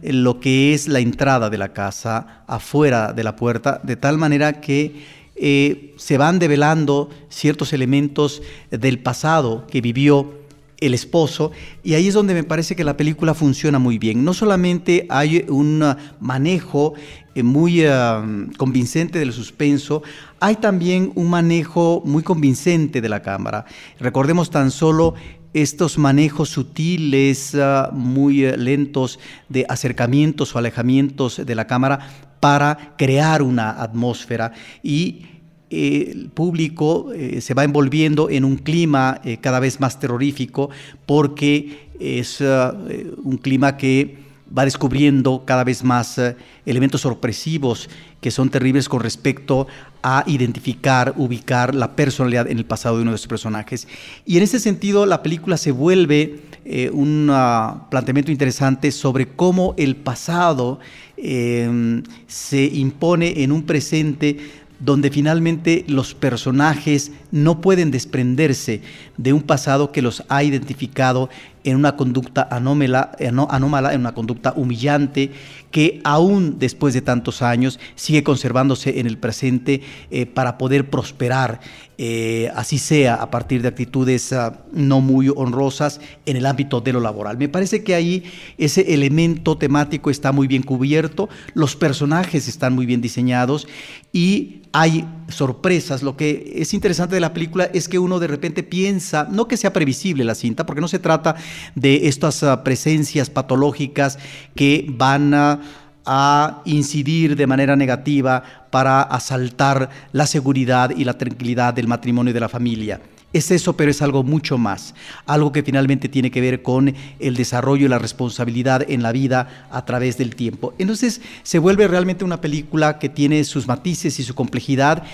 lo que es la entrada de la casa afuera de la puerta, de tal manera que eh, se van develando ciertos elementos del pasado que vivió el esposo, y ahí es donde me parece que la película funciona muy bien. No solamente hay un manejo eh, muy eh, convincente del suspenso, hay también un manejo muy convincente de la cámara. Recordemos tan solo estos manejos sutiles, ah, muy eh, lentos de acercamientos o alejamientos de la cámara para crear una atmósfera y eh, el público eh, se va envolviendo en un clima cada vez más terrorífico porque es ah, un clima que va descubriendo cada vez más elementos sorpresivos que son terribles con respecto a identificar, ubicar la personalidad en el pasado de uno de sus personajes. Y en ese sentido, la película se vuelve eh, un ah, planteamiento interesante sobre cómo el pasado em, se impone en un presente donde finalmente los personajes no pueden desprenderse de un pasado que los ha identificado en una conducta anómala, en una conducta humillante, que aún después de tantos años sigue conservándose en el presente eh, para poder prosperar, eh, así sea a partir de actitudes ah, no muy honrosas en el ámbito de lo laboral. Me parece que ahí ese elemento temático está muy bien cubierto, los personajes están muy bien diseñados y hay sorpresas. Lo que es interesante de la película es que uno de repente piensa, no que sea previsible la cinta, porque no se trata de estas ah, presencias patológicas que van a, incidir de manera negativa para asaltar la seguridad y la tranquilidad del matrimonio y de la familia. Es eso, pero es algo mucho más, algo que finalmente tiene que ver con el desarrollo y la responsabilidad en la vida a través del tiempo. Entonces se vuelve realmente una película que tiene sus matices y su complejidad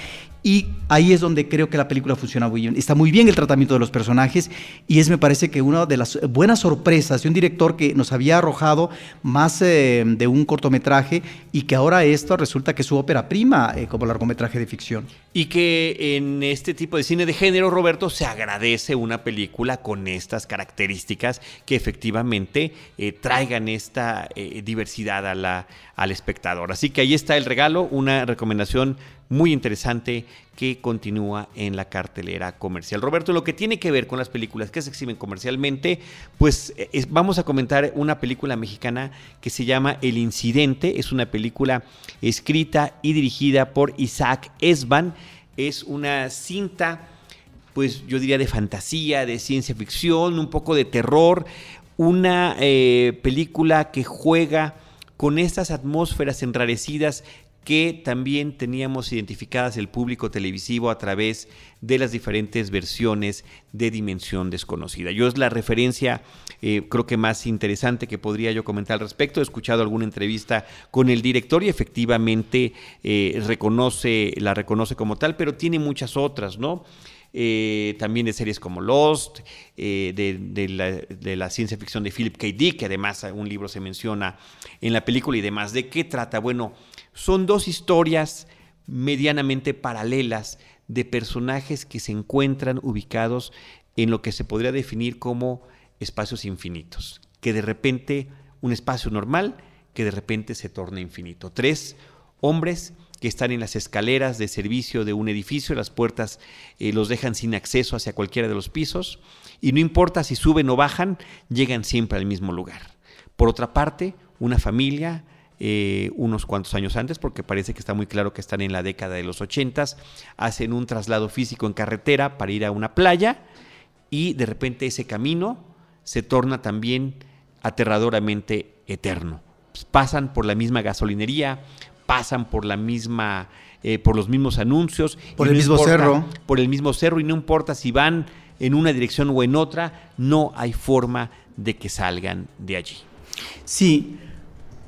y ahí es donde creo que la película funciona muy bien. Está muy bien el tratamiento de los personajes y es, me parece que una de las buenas sorpresas de un director que nos había arrojado más eh, de un cortometraje y que ahora esto resulta que es su ópera prima eh, como largometraje de ficción. Y que en este tipo de cine de género, Roberto, se agradece una película con estas características que efectivamente eh, traigan esta diversidad a la, al espectador. Así que ahí está el regalo, una recomendación muy interesante que continúa en la cartelera comercial. Roberto, lo que tiene que ver con las películas que se exhiben comercialmente, pues vamos a comentar una película mexicana que se llama El Incidente. Es una película escrita y dirigida por Isaac Esban. Es una cinta, pues yo diría de fantasía, de ciencia ficción, un poco de terror. Una eh, película que juega con estas atmósferas enrarecidas que también teníamos identificadas el público televisivo a través de las diferentes versiones de Dimensión Desconocida. Yo es la referencia eh, creo que más interesante que podría yo comentar al respecto. He escuchado alguna entrevista con el director y efectivamente eh, reconoce, la reconoce como tal, pero tiene muchas otras, ¿no? Eh, también de series como Lost, de, la, de, la, ciencia ficción de Philip K. Dick, que además un libro se menciona en la película y demás. ¿De qué trata? Bueno, son dos historias medianamente paralelas de personajes que se encuentran ubicados en lo que se podría definir como espacios infinitos, que de repente un espacio normal, que de repente se torna infinito. Tres hombres que están en las escaleras de servicio de un edificio, las puertas eh, los dejan sin acceso hacia cualquiera de los pisos, y no importa si suben o bajan, llegan siempre al mismo lugar. Por otra parte, una familia eh, unos cuantos años antes, porque parece que está muy claro que están en la década de los ochentas, hacen un traslado físico en carretera para ir a una playa y de repente ese camino se torna también aterradoramente eterno. Pasan por la misma gasolinería, pasan por la misma, eh, por los mismos anuncios, por el mismo cerro, por el mismo cerro y no importa si van en una dirección o en otra, no hay forma de que salgan de allí. Sí,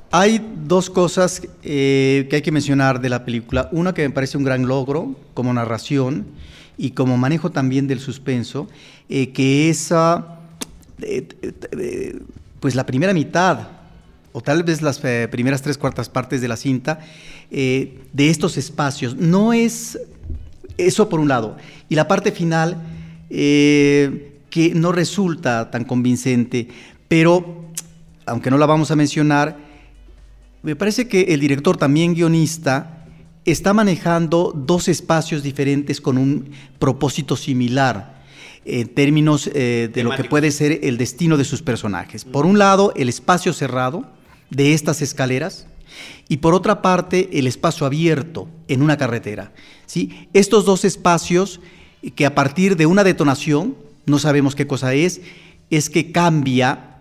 hay dos cosas eh, que hay que mencionar de la película. Una que me parece un gran logro como narración y como manejo también del suspenso, eh, que es pues la primera mitad o tal vez las eh, primeras tres cuartas partes de la cinta de estos espacios. No es eso por un lado. Y la parte final que no resulta tan convincente, pero aunque no la vamos a mencionar, me parece que el director, también guionista, está manejando dos espacios diferentes con un propósito similar en términos eh, de lo que puede ser el destino de sus personajes. Por un lado, el espacio cerrado de estas escaleras y por otra parte, el espacio abierto en una carretera. ¿sí? Estos dos espacios que a partir de una detonación no sabemos qué cosa es, es que cambia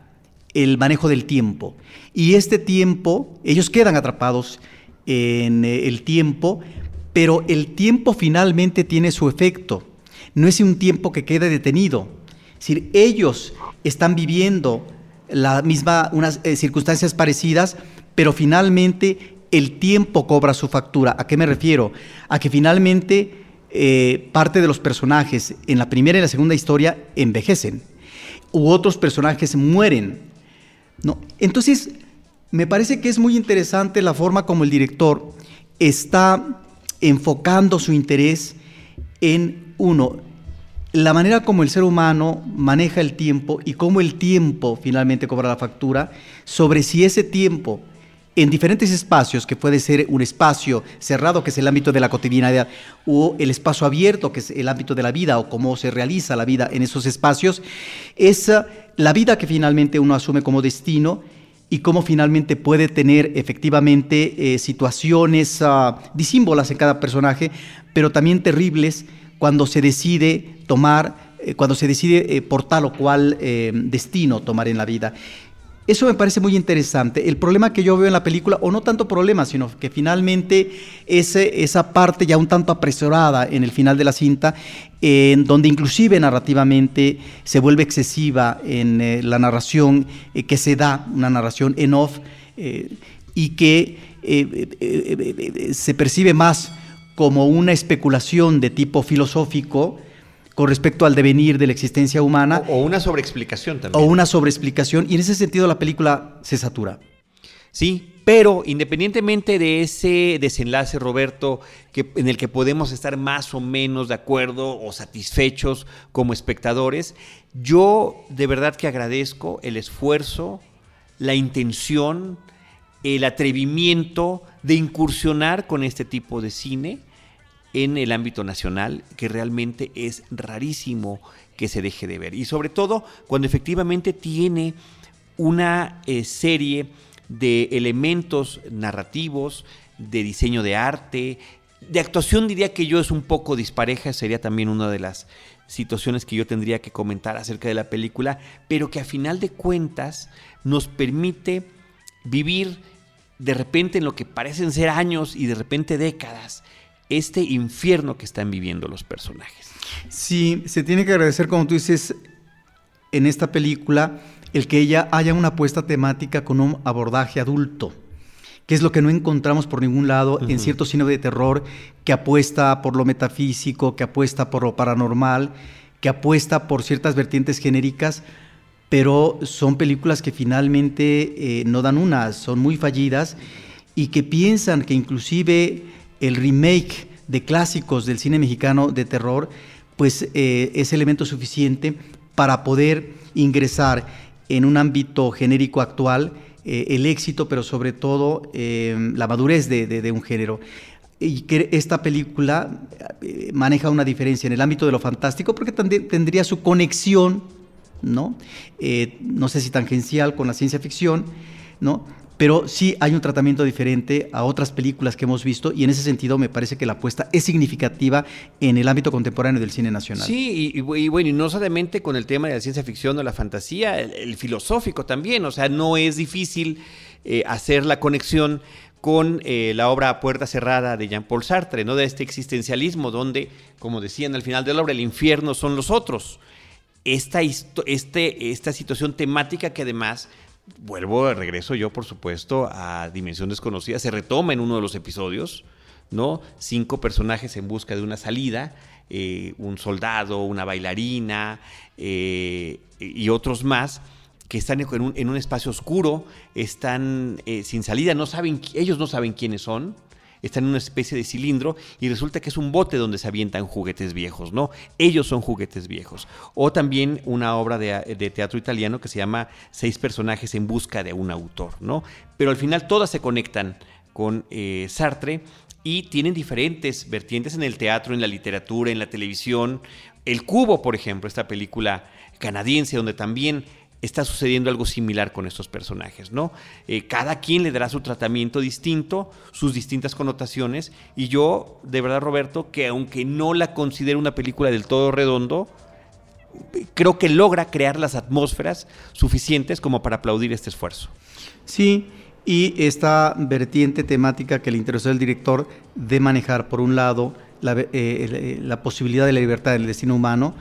el manejo del tiempo. Y este tiempo, ellos quedan atrapados en eh, el tiempo, pero el tiempo finalmente tiene su efecto. No es un tiempo que quede detenido. Es decir, ellos están viviendo la misma, unas eh, circunstancias parecidas, pero finalmente el tiempo cobra su factura. ¿A qué me refiero? A que finalmente eh, parte de los personajes en la primera y la segunda historia envejecen, u otros personajes mueren. ¿no? Entonces, me parece que es muy interesante la forma como el director está enfocando su interés en, uno, la manera como el ser humano maneja el tiempo y cómo el tiempo finalmente cobra la factura, sobre si ese tiempo en diferentes espacios, que puede ser un espacio cerrado, que es el ámbito de la cotidianidad, o el espacio abierto, que es el ámbito de la vida, o cómo se realiza la vida en esos espacios, es uh, la vida que finalmente uno asume como destino y cómo finalmente puede tener efectivamente eh, situaciones uh, disímbolas en cada personaje, pero también terribles cuando se decide tomar, eh, cuando se decide eh, por tal o cual destino tomar en la vida. Eso me parece muy interesante. El problema que yo veo en la película, o no tanto problema, sino que finalmente ese, esa parte ya un tanto apresurada en el final de la cinta, en donde inclusive narrativamente se vuelve excesiva en eh, la narración eh, que se da, una narración en off, eh, y que se percibe más como una especulación de tipo filosófico, con respecto al devenir de la existencia humana. O, una sobreexplicación también. O una sobreexplicación, y en ese sentido la película se satura. Sí, pero independientemente de ese desenlace, Roberto, que, en el que podemos estar más o menos de acuerdo o satisfechos como espectadores, yo de verdad que agradezco el esfuerzo, la intención, el atrevimiento de incursionar con este tipo de cine en el ámbito nacional que realmente es rarísimo que se deje de ver. Y sobre todo cuando efectivamente tiene una eh, serie de elementos narrativos, de diseño de arte, de actuación diría que yo es un poco dispareja, sería también una de las situaciones que yo tendría que comentar acerca de la película, pero que a final de cuentas nos permite vivir de repente en lo que parecen ser años y de repente décadas este infierno que están viviendo los personajes. Sí, se tiene que agradecer, como tú dices, en esta película, el que ella haya una apuesta temática con un abordaje adulto, que es lo que no encontramos por ningún lado en cierto cine de terror que apuesta por lo metafísico, que apuesta por lo paranormal, que apuesta por ciertas vertientes genéricas, pero son películas que finalmente eh, no dan una, son muy fallidas y que piensan que inclusive el remake de clásicos del cine mexicano de terror, pues eh, es elemento suficiente para poder ingresar en un ámbito genérico actual eh, el éxito, pero sobre todo eh, la madurez de, un género y que esta película maneja una diferencia en el ámbito de lo fantástico porque tendría su conexión, ¿no? no sé si tangencial con la ciencia ficción, ¿no? Pero sí hay un tratamiento diferente a otras películas que hemos visto y en ese sentido me parece que la apuesta es significativa en el ámbito contemporáneo del cine nacional. Sí, y, bueno, y no solamente con el tema de la ciencia ficción o la fantasía, el, filosófico también, o sea, no es difícil eh, hacer la conexión con eh, la obra Puerta Cerrada de Jean-Paul Sartre, ¿no? De este existencialismo donde, como decían al final de la obra, el infierno son los otros. Esta, este, esta situación temática que además vuelvo, regreso yo, por supuesto, a Dimensión Desconocida. Se retoma en uno de los episodios, ¿no? Cinco personajes en busca de una salida, eh, un soldado, una bailarina eh, y otros más que están en un, en un espacio oscuro, están eh, sin salida, no saben, ellos no saben quiénes son, está en una especie de cilindro y resulta que es un bote donde se avientan juguetes viejos, ¿no? Ellos son juguetes viejos. O también una obra de, teatro italiano que se llama Seis personajes en busca de un autor, ¿no? Pero al final todas se conectan con eh, Sartre y tienen diferentes vertientes en el teatro, en la literatura, en la televisión. El Cubo, por ejemplo, esta película canadiense donde también está sucediendo algo similar con estos personajes, ¿no? Eh, cada quien le dará su tratamiento distinto, sus distintas connotaciones, y yo, de verdad, Roberto, que aunque no la considero una película del todo redondo, creo que logra crear las atmósferas suficientes como para aplaudir este esfuerzo. Sí, y esta vertiente temática que le interesó al director de manejar, por un lado, la, eh, la posibilidad de la libertad del destino humano,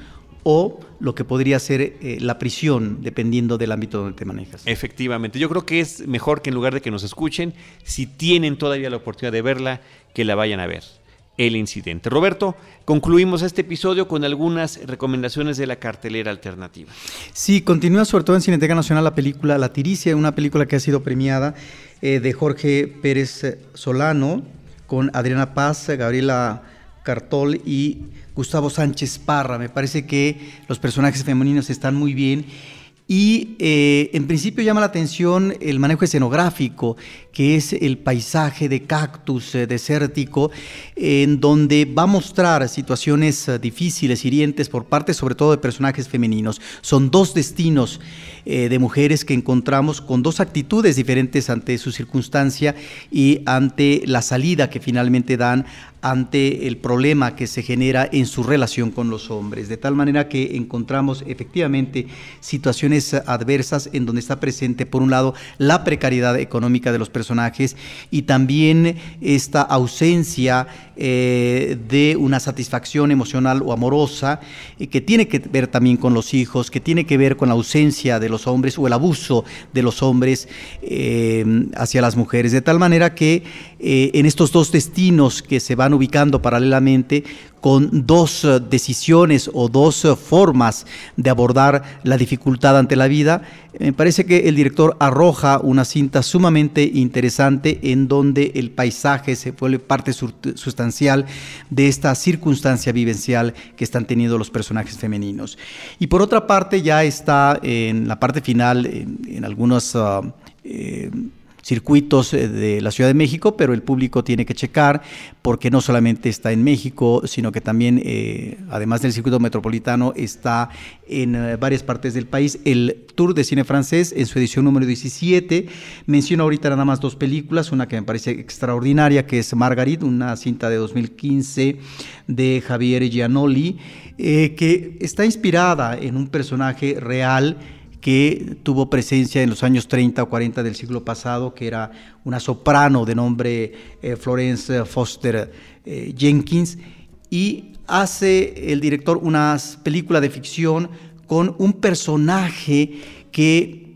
o lo que podría ser eh, la prisión, dependiendo del ámbito donde te manejas. Efectivamente, yo creo que es mejor que en lugar de que nos escuchen, si tienen todavía la oportunidad de verla, que la vayan a ver. El incidente. Roberto, concluimos este episodio con algunas recomendaciones de la cartelera alternativa. Sí, continúa sobre todo en Cineteca Nacional la película La Tiricia, una película que ha sido premiada eh, de Jorge Pérez Solano, con Adriana Paz, Gabriela Cartol y Gustavo Sánchez Parra. Me parece que los personajes femeninos están muy bien. Y eh, en principio llama la atención el manejo escenográfico, que es el paisaje de cactus eh, desértico, en donde va a mostrar situaciones eh, difíciles, hirientes por parte sobre todo de personajes femeninos. Son dos destinos de mujeres que encontramos con dos actitudes diferentes ante su circunstancia y ante la salida que finalmente dan ante el problema que se genera en su relación con los hombres, de tal manera que encontramos efectivamente situaciones adversas en donde está presente, por un lado, la precariedad económica de los personajes y también esta ausencia eh, de una satisfacción emocional o amorosa eh, que tiene que ver también con los hijos, que tiene que ver con la ausencia de los hombres o el abuso de los hombres eh, hacia las mujeres, de tal manera que en estos dos destinos que se van ubicando paralelamente con dos eh, decisiones o dos eh, formas de abordar la dificultad ante la vida, me parece que el director arroja una cinta sumamente interesante en donde el paisaje se vuelve parte sustancial de esta circunstancia vivencial que están teniendo los personajes femeninos. Y por otra parte ya está en la parte final, en, algunos... Ah, eh, circuitos eh, de la Ciudad de México, pero el público tiene que checar porque no solamente está en México, sino que también, eh, además del circuito metropolitano, está en eh, varias partes del país. El Tour de Cine Francés, en su edición número 17, menciona ahorita nada más dos películas, una que me parece extraordinaria, que es Margarit, una cinta de 2015 de Javier Giannoli, que está inspirada en un personaje real, que tuvo presencia en los años 30 o 40 del siglo pasado, que era una soprano de nombre eh, Florence Foster eh, Jenkins, y hace el director una película de ficción con un personaje que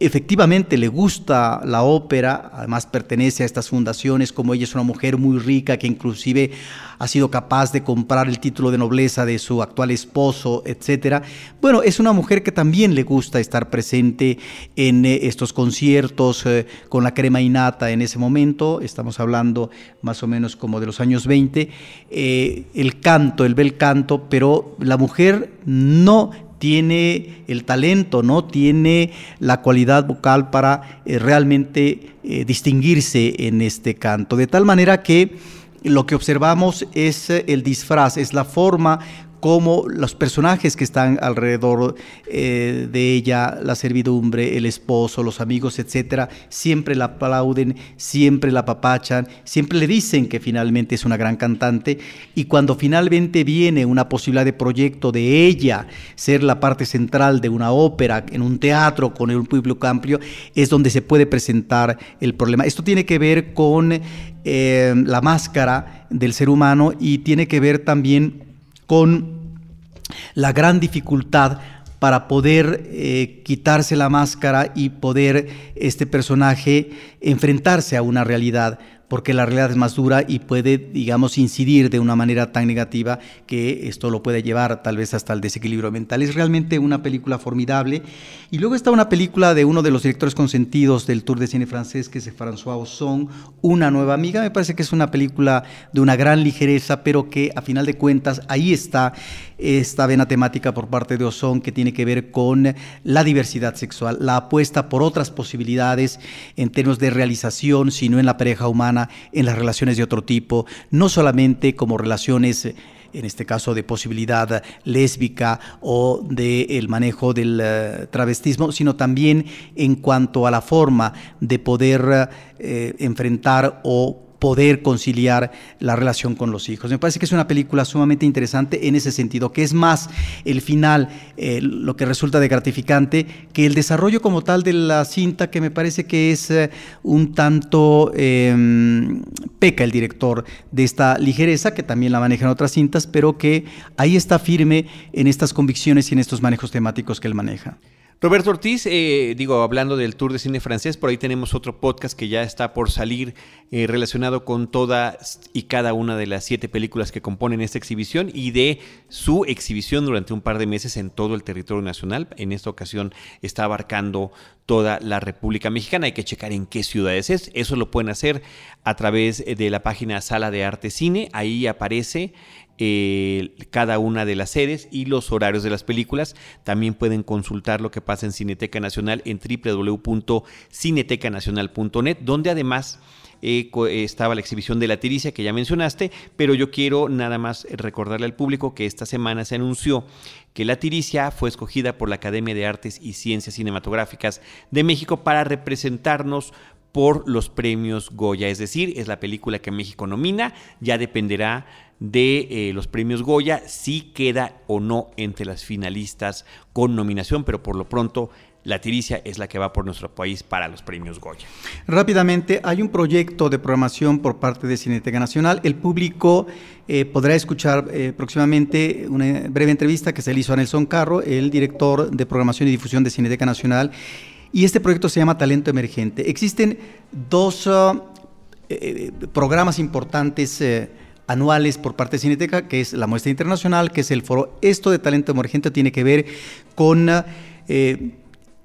efectivamente le gusta la ópera, además pertenece a estas fundaciones, como ella es una mujer muy rica que inclusive ha sido capaz de comprar el título de nobleza de su actual esposo, etcétera. Bueno, es una mujer que también le gusta estar presente en eh, estos conciertos eh, con la crema innata en ese momento, estamos hablando más o menos como de los años 20, eh, el canto, el bel canto, pero la mujer no tiene el talento, ¿no? Tiene la cualidad vocal para eh, realmente eh, distinguirse en este canto. De tal manera que lo que observamos es eh, el disfraz, es la forma como los personajes que están alrededor eh, de ella, la servidumbre, el esposo, los amigos, etcétera, siempre la aplauden, siempre la papachan, siempre le dicen que finalmente es una gran cantante y cuando finalmente viene una posibilidad de proyecto de ella ser la parte central de una ópera en un teatro con un público amplio, es donde se puede presentar el problema. Esto tiene que ver con eh, la máscara del ser humano y tiene que ver también con la gran dificultad para poder eh, quitarse la máscara y poder este personaje enfrentarse a una realidad porque la realidad es más dura y puede, digamos, incidir de una manera tan negativa que esto lo puede llevar tal vez hasta el desequilibrio mental. Es realmente una película formidable. Y luego está una película de uno de los directores consentidos del Tour de Cine francés, que es François Ozon, Una nueva amiga. Me parece que es una película de una gran ligereza, pero que a final de cuentas ahí está esta vena temática por parte de Ozon que tiene que ver con la diversidad sexual, la apuesta por otras posibilidades en términos de realización, sino en la pareja humana en las relaciones de otro tipo, no solamente como relaciones en este caso de posibilidad lésbica o del manejo del eh, travestismo, sino también en cuanto a la forma de poder eh, enfrentar o poder conciliar la relación con los hijos. Me parece que es una película sumamente interesante en ese sentido, que es más el final eh, lo que resulta de gratificante que el desarrollo como tal de la cinta, que me parece que es eh, un tanto em, peca el director de esta ligereza, que también la maneja en otras cintas, pero que ahí está firme en estas convicciones y en estos manejos temáticos que él maneja. Roberto Ortiz, eh, digo, hablando del Tour de Cine Francés, por ahí tenemos otro podcast que ya está por salir eh, relacionado con todas y cada una de las siete películas que componen esta exhibición y de su exhibición durante un par de meses en todo el territorio nacional. En esta ocasión está abarcando toda la República Mexicana. Hay que checar en qué ciudades es. Eso lo pueden hacer a través de la página Sala de Arte Cine. Ahí aparece eh, cada una de las series y los horarios de las películas. También pueden consultar lo que pasa en Cineteca Nacional en www.cinetecanacional.net, donde además eh, estaba la exhibición de la tiricia que ya mencionaste, pero yo quiero nada más recordarle al público que esta semana se anunció que la tiricia fue escogida por la Academia de Artes y Ciencias Cinematográficas de México para representarnos por los premios Goya, es decir, es la película que México nomina, ya dependerá de eh, los premios Goya, si queda o no entre las finalistas con nominación, pero por lo pronto la tiricia es la que va por nuestro país para los premios Goya. Rápidamente, hay un proyecto de programación por parte de Cineteca Nacional. El público eh, podrá escuchar eh, próximamente una breve entrevista que se le hizo a Nelson Carro, el director de programación y difusión de Cineteca Nacional. Y este proyecto se llama Talento Emergente. Existen dos uh, programas importantes anuales por parte de Cineteca, que es la muestra internacional, que es el foro. Esto de talento emergente tiene que ver con eh,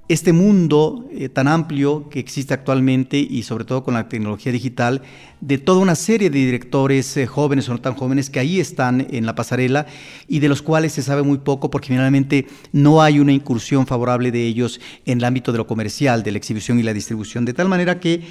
este mundo eh, tan amplio que existe actualmente y sobre todo con la tecnología digital, de toda una serie de directores eh, jóvenes o no tan jóvenes que ahí están en la pasarela y de los cuales se sabe muy poco porque finalmente no hay una incursión favorable de ellos en el ámbito de lo comercial, de la exhibición y la distribución, de tal manera que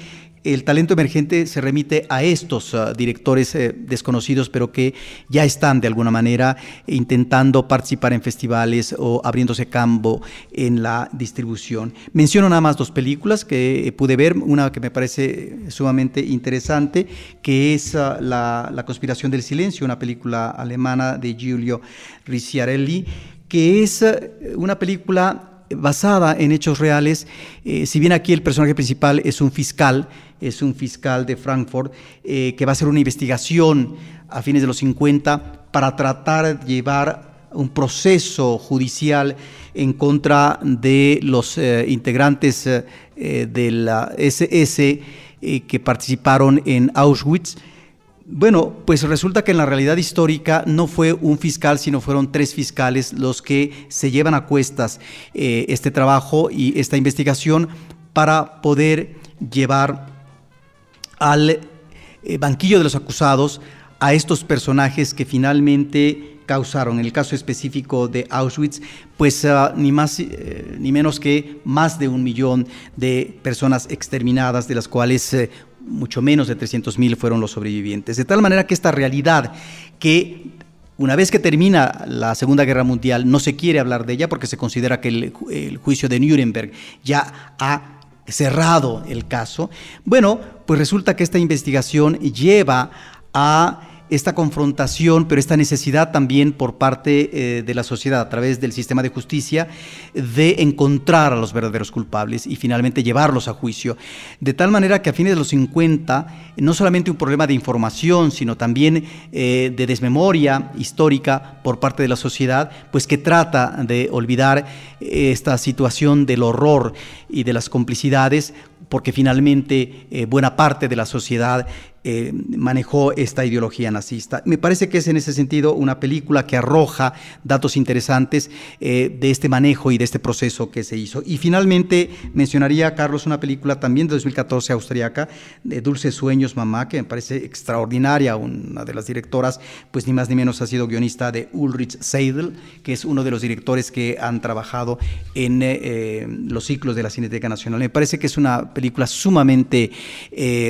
el talento emergente se remite a estos uh, directores eh, desconocidos, pero que ya están de alguna manera intentando participar en festivales o abriéndose campo en la distribución. Menciono nada más dos películas que eh, pude ver, una que me parece sumamente interesante, que es uh, la, la, Conspiración del Silencio, una película alemana de Giulio Ricciarelli, que es uh, una película basada en hechos reales, eh, si bien aquí el personaje principal es un fiscal, es un fiscal de Frankfurt, eh, que va a hacer una investigación a fines de los 50 para tratar de llevar un proceso judicial en contra de los eh, integrantes de la SS que participaron en Auschwitz. Bueno, pues resulta que en la realidad histórica no fue un fiscal, sino fueron tres fiscales los que se llevan a cuestas eh, este trabajo y esta investigación para poder llevar al eh, banquillo de los acusados a estos personajes que finalmente causaron, en el caso específico de Auschwitz, pues uh, ni más eh, ni menos que más de un millón de personas exterminadas, de las cuales mucho menos de 300 mil fueron los sobrevivientes. De tal manera que esta realidad que una vez que termina la Segunda Guerra Mundial no se quiere hablar de ella porque se considera que el, juicio de Nuremberg ya ha cerrado el caso. Bueno, pues resulta que esta investigación lleva a esta confrontación, pero esta necesidad también por parte eh, de la sociedad a través del sistema de justicia de encontrar a los verdaderos culpables y finalmente llevarlos a juicio. De tal manera que a fines de los 50, no solamente un problema de información, sino también eh, de desmemoria histórica por parte de la sociedad, pues que trata de olvidar esta situación del horror y de las complicidades porque finalmente eh, buena parte de la sociedad eh, manejó esta ideología nazista. Me parece que es en ese sentido una película que arroja datos interesantes eh, de este manejo y de este proceso que se hizo. Y finalmente mencionaría, Carlos, una película también de 2014 austriaca, de Dulces Sueños, Mamá, que me parece extraordinaria. Una de las directoras, pues ni más ni menos ha sido guionista de Ulrich Seidel, que es uno de los directores que han trabajado en eh, los ciclos de la Cineteca Nacional. Me parece que es una película sumamente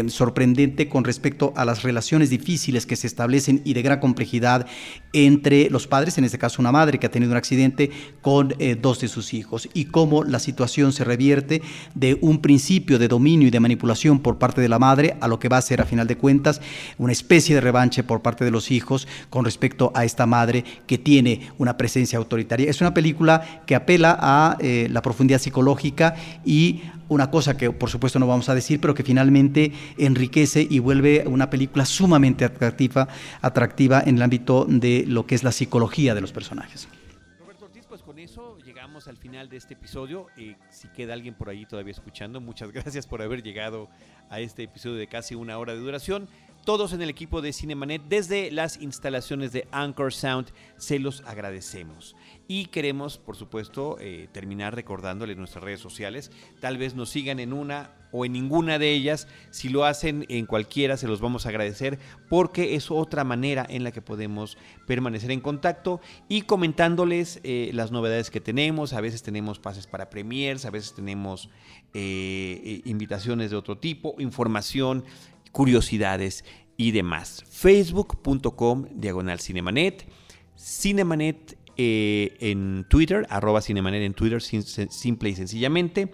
sorprendente con respecto respecto a las relaciones difíciles que se establecen y de gran complejidad entre los padres, en este caso una madre que ha tenido un accidente con eh, dos de sus hijos, y cómo la situación se revierte de un principio de dominio y de manipulación por parte de la madre a lo que va a ser a final de cuentas una especie de revanche por parte de los hijos con respecto a esta madre que tiene una presencia autoritaria. Es una película que apela a eh, la profundidad psicológica y una cosa que por supuesto no vamos a decir, pero que finalmente enriquece y vuelve una película sumamente atractiva, atractiva en el ámbito de lo que es la psicología de los personajes. Roberto Ortiz, pues con eso llegamos al final de este episodio. Eh, si queda alguien por ahí todavía escuchando, muchas gracias por haber llegado a este episodio de casi una hora de duración. Todos en el equipo de Cinemanet, desde las instalaciones de Anchor Sound, se los agradecemos. Y queremos, por supuesto, eh, terminar recordándoles nuestras redes sociales. Tal vez nos sigan en una o en ninguna de ellas. Si lo hacen en cualquiera, se los vamos a agradecer porque es otra manera en la que podemos permanecer en contacto y comentándoles eh, las novedades que tenemos. A veces tenemos pases para premiers, a veces tenemos eh, invitaciones de otro tipo, información, curiosidades y demás. Facebook.com diagonal Cinemanet. Cinemanet eh, en Twitter, arroba Cinemanet en Twitter, simple y sencillamente.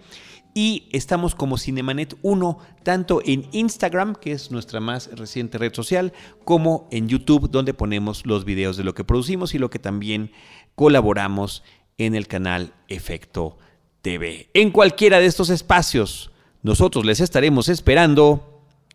Y estamos como Cinemanet 1, tanto en Instagram, que es nuestra más reciente red social, como en YouTube, donde ponemos los videos de lo que producimos y lo que también colaboramos en el canal Efecto TV. En cualquiera de estos espacios, nosotros les estaremos esperando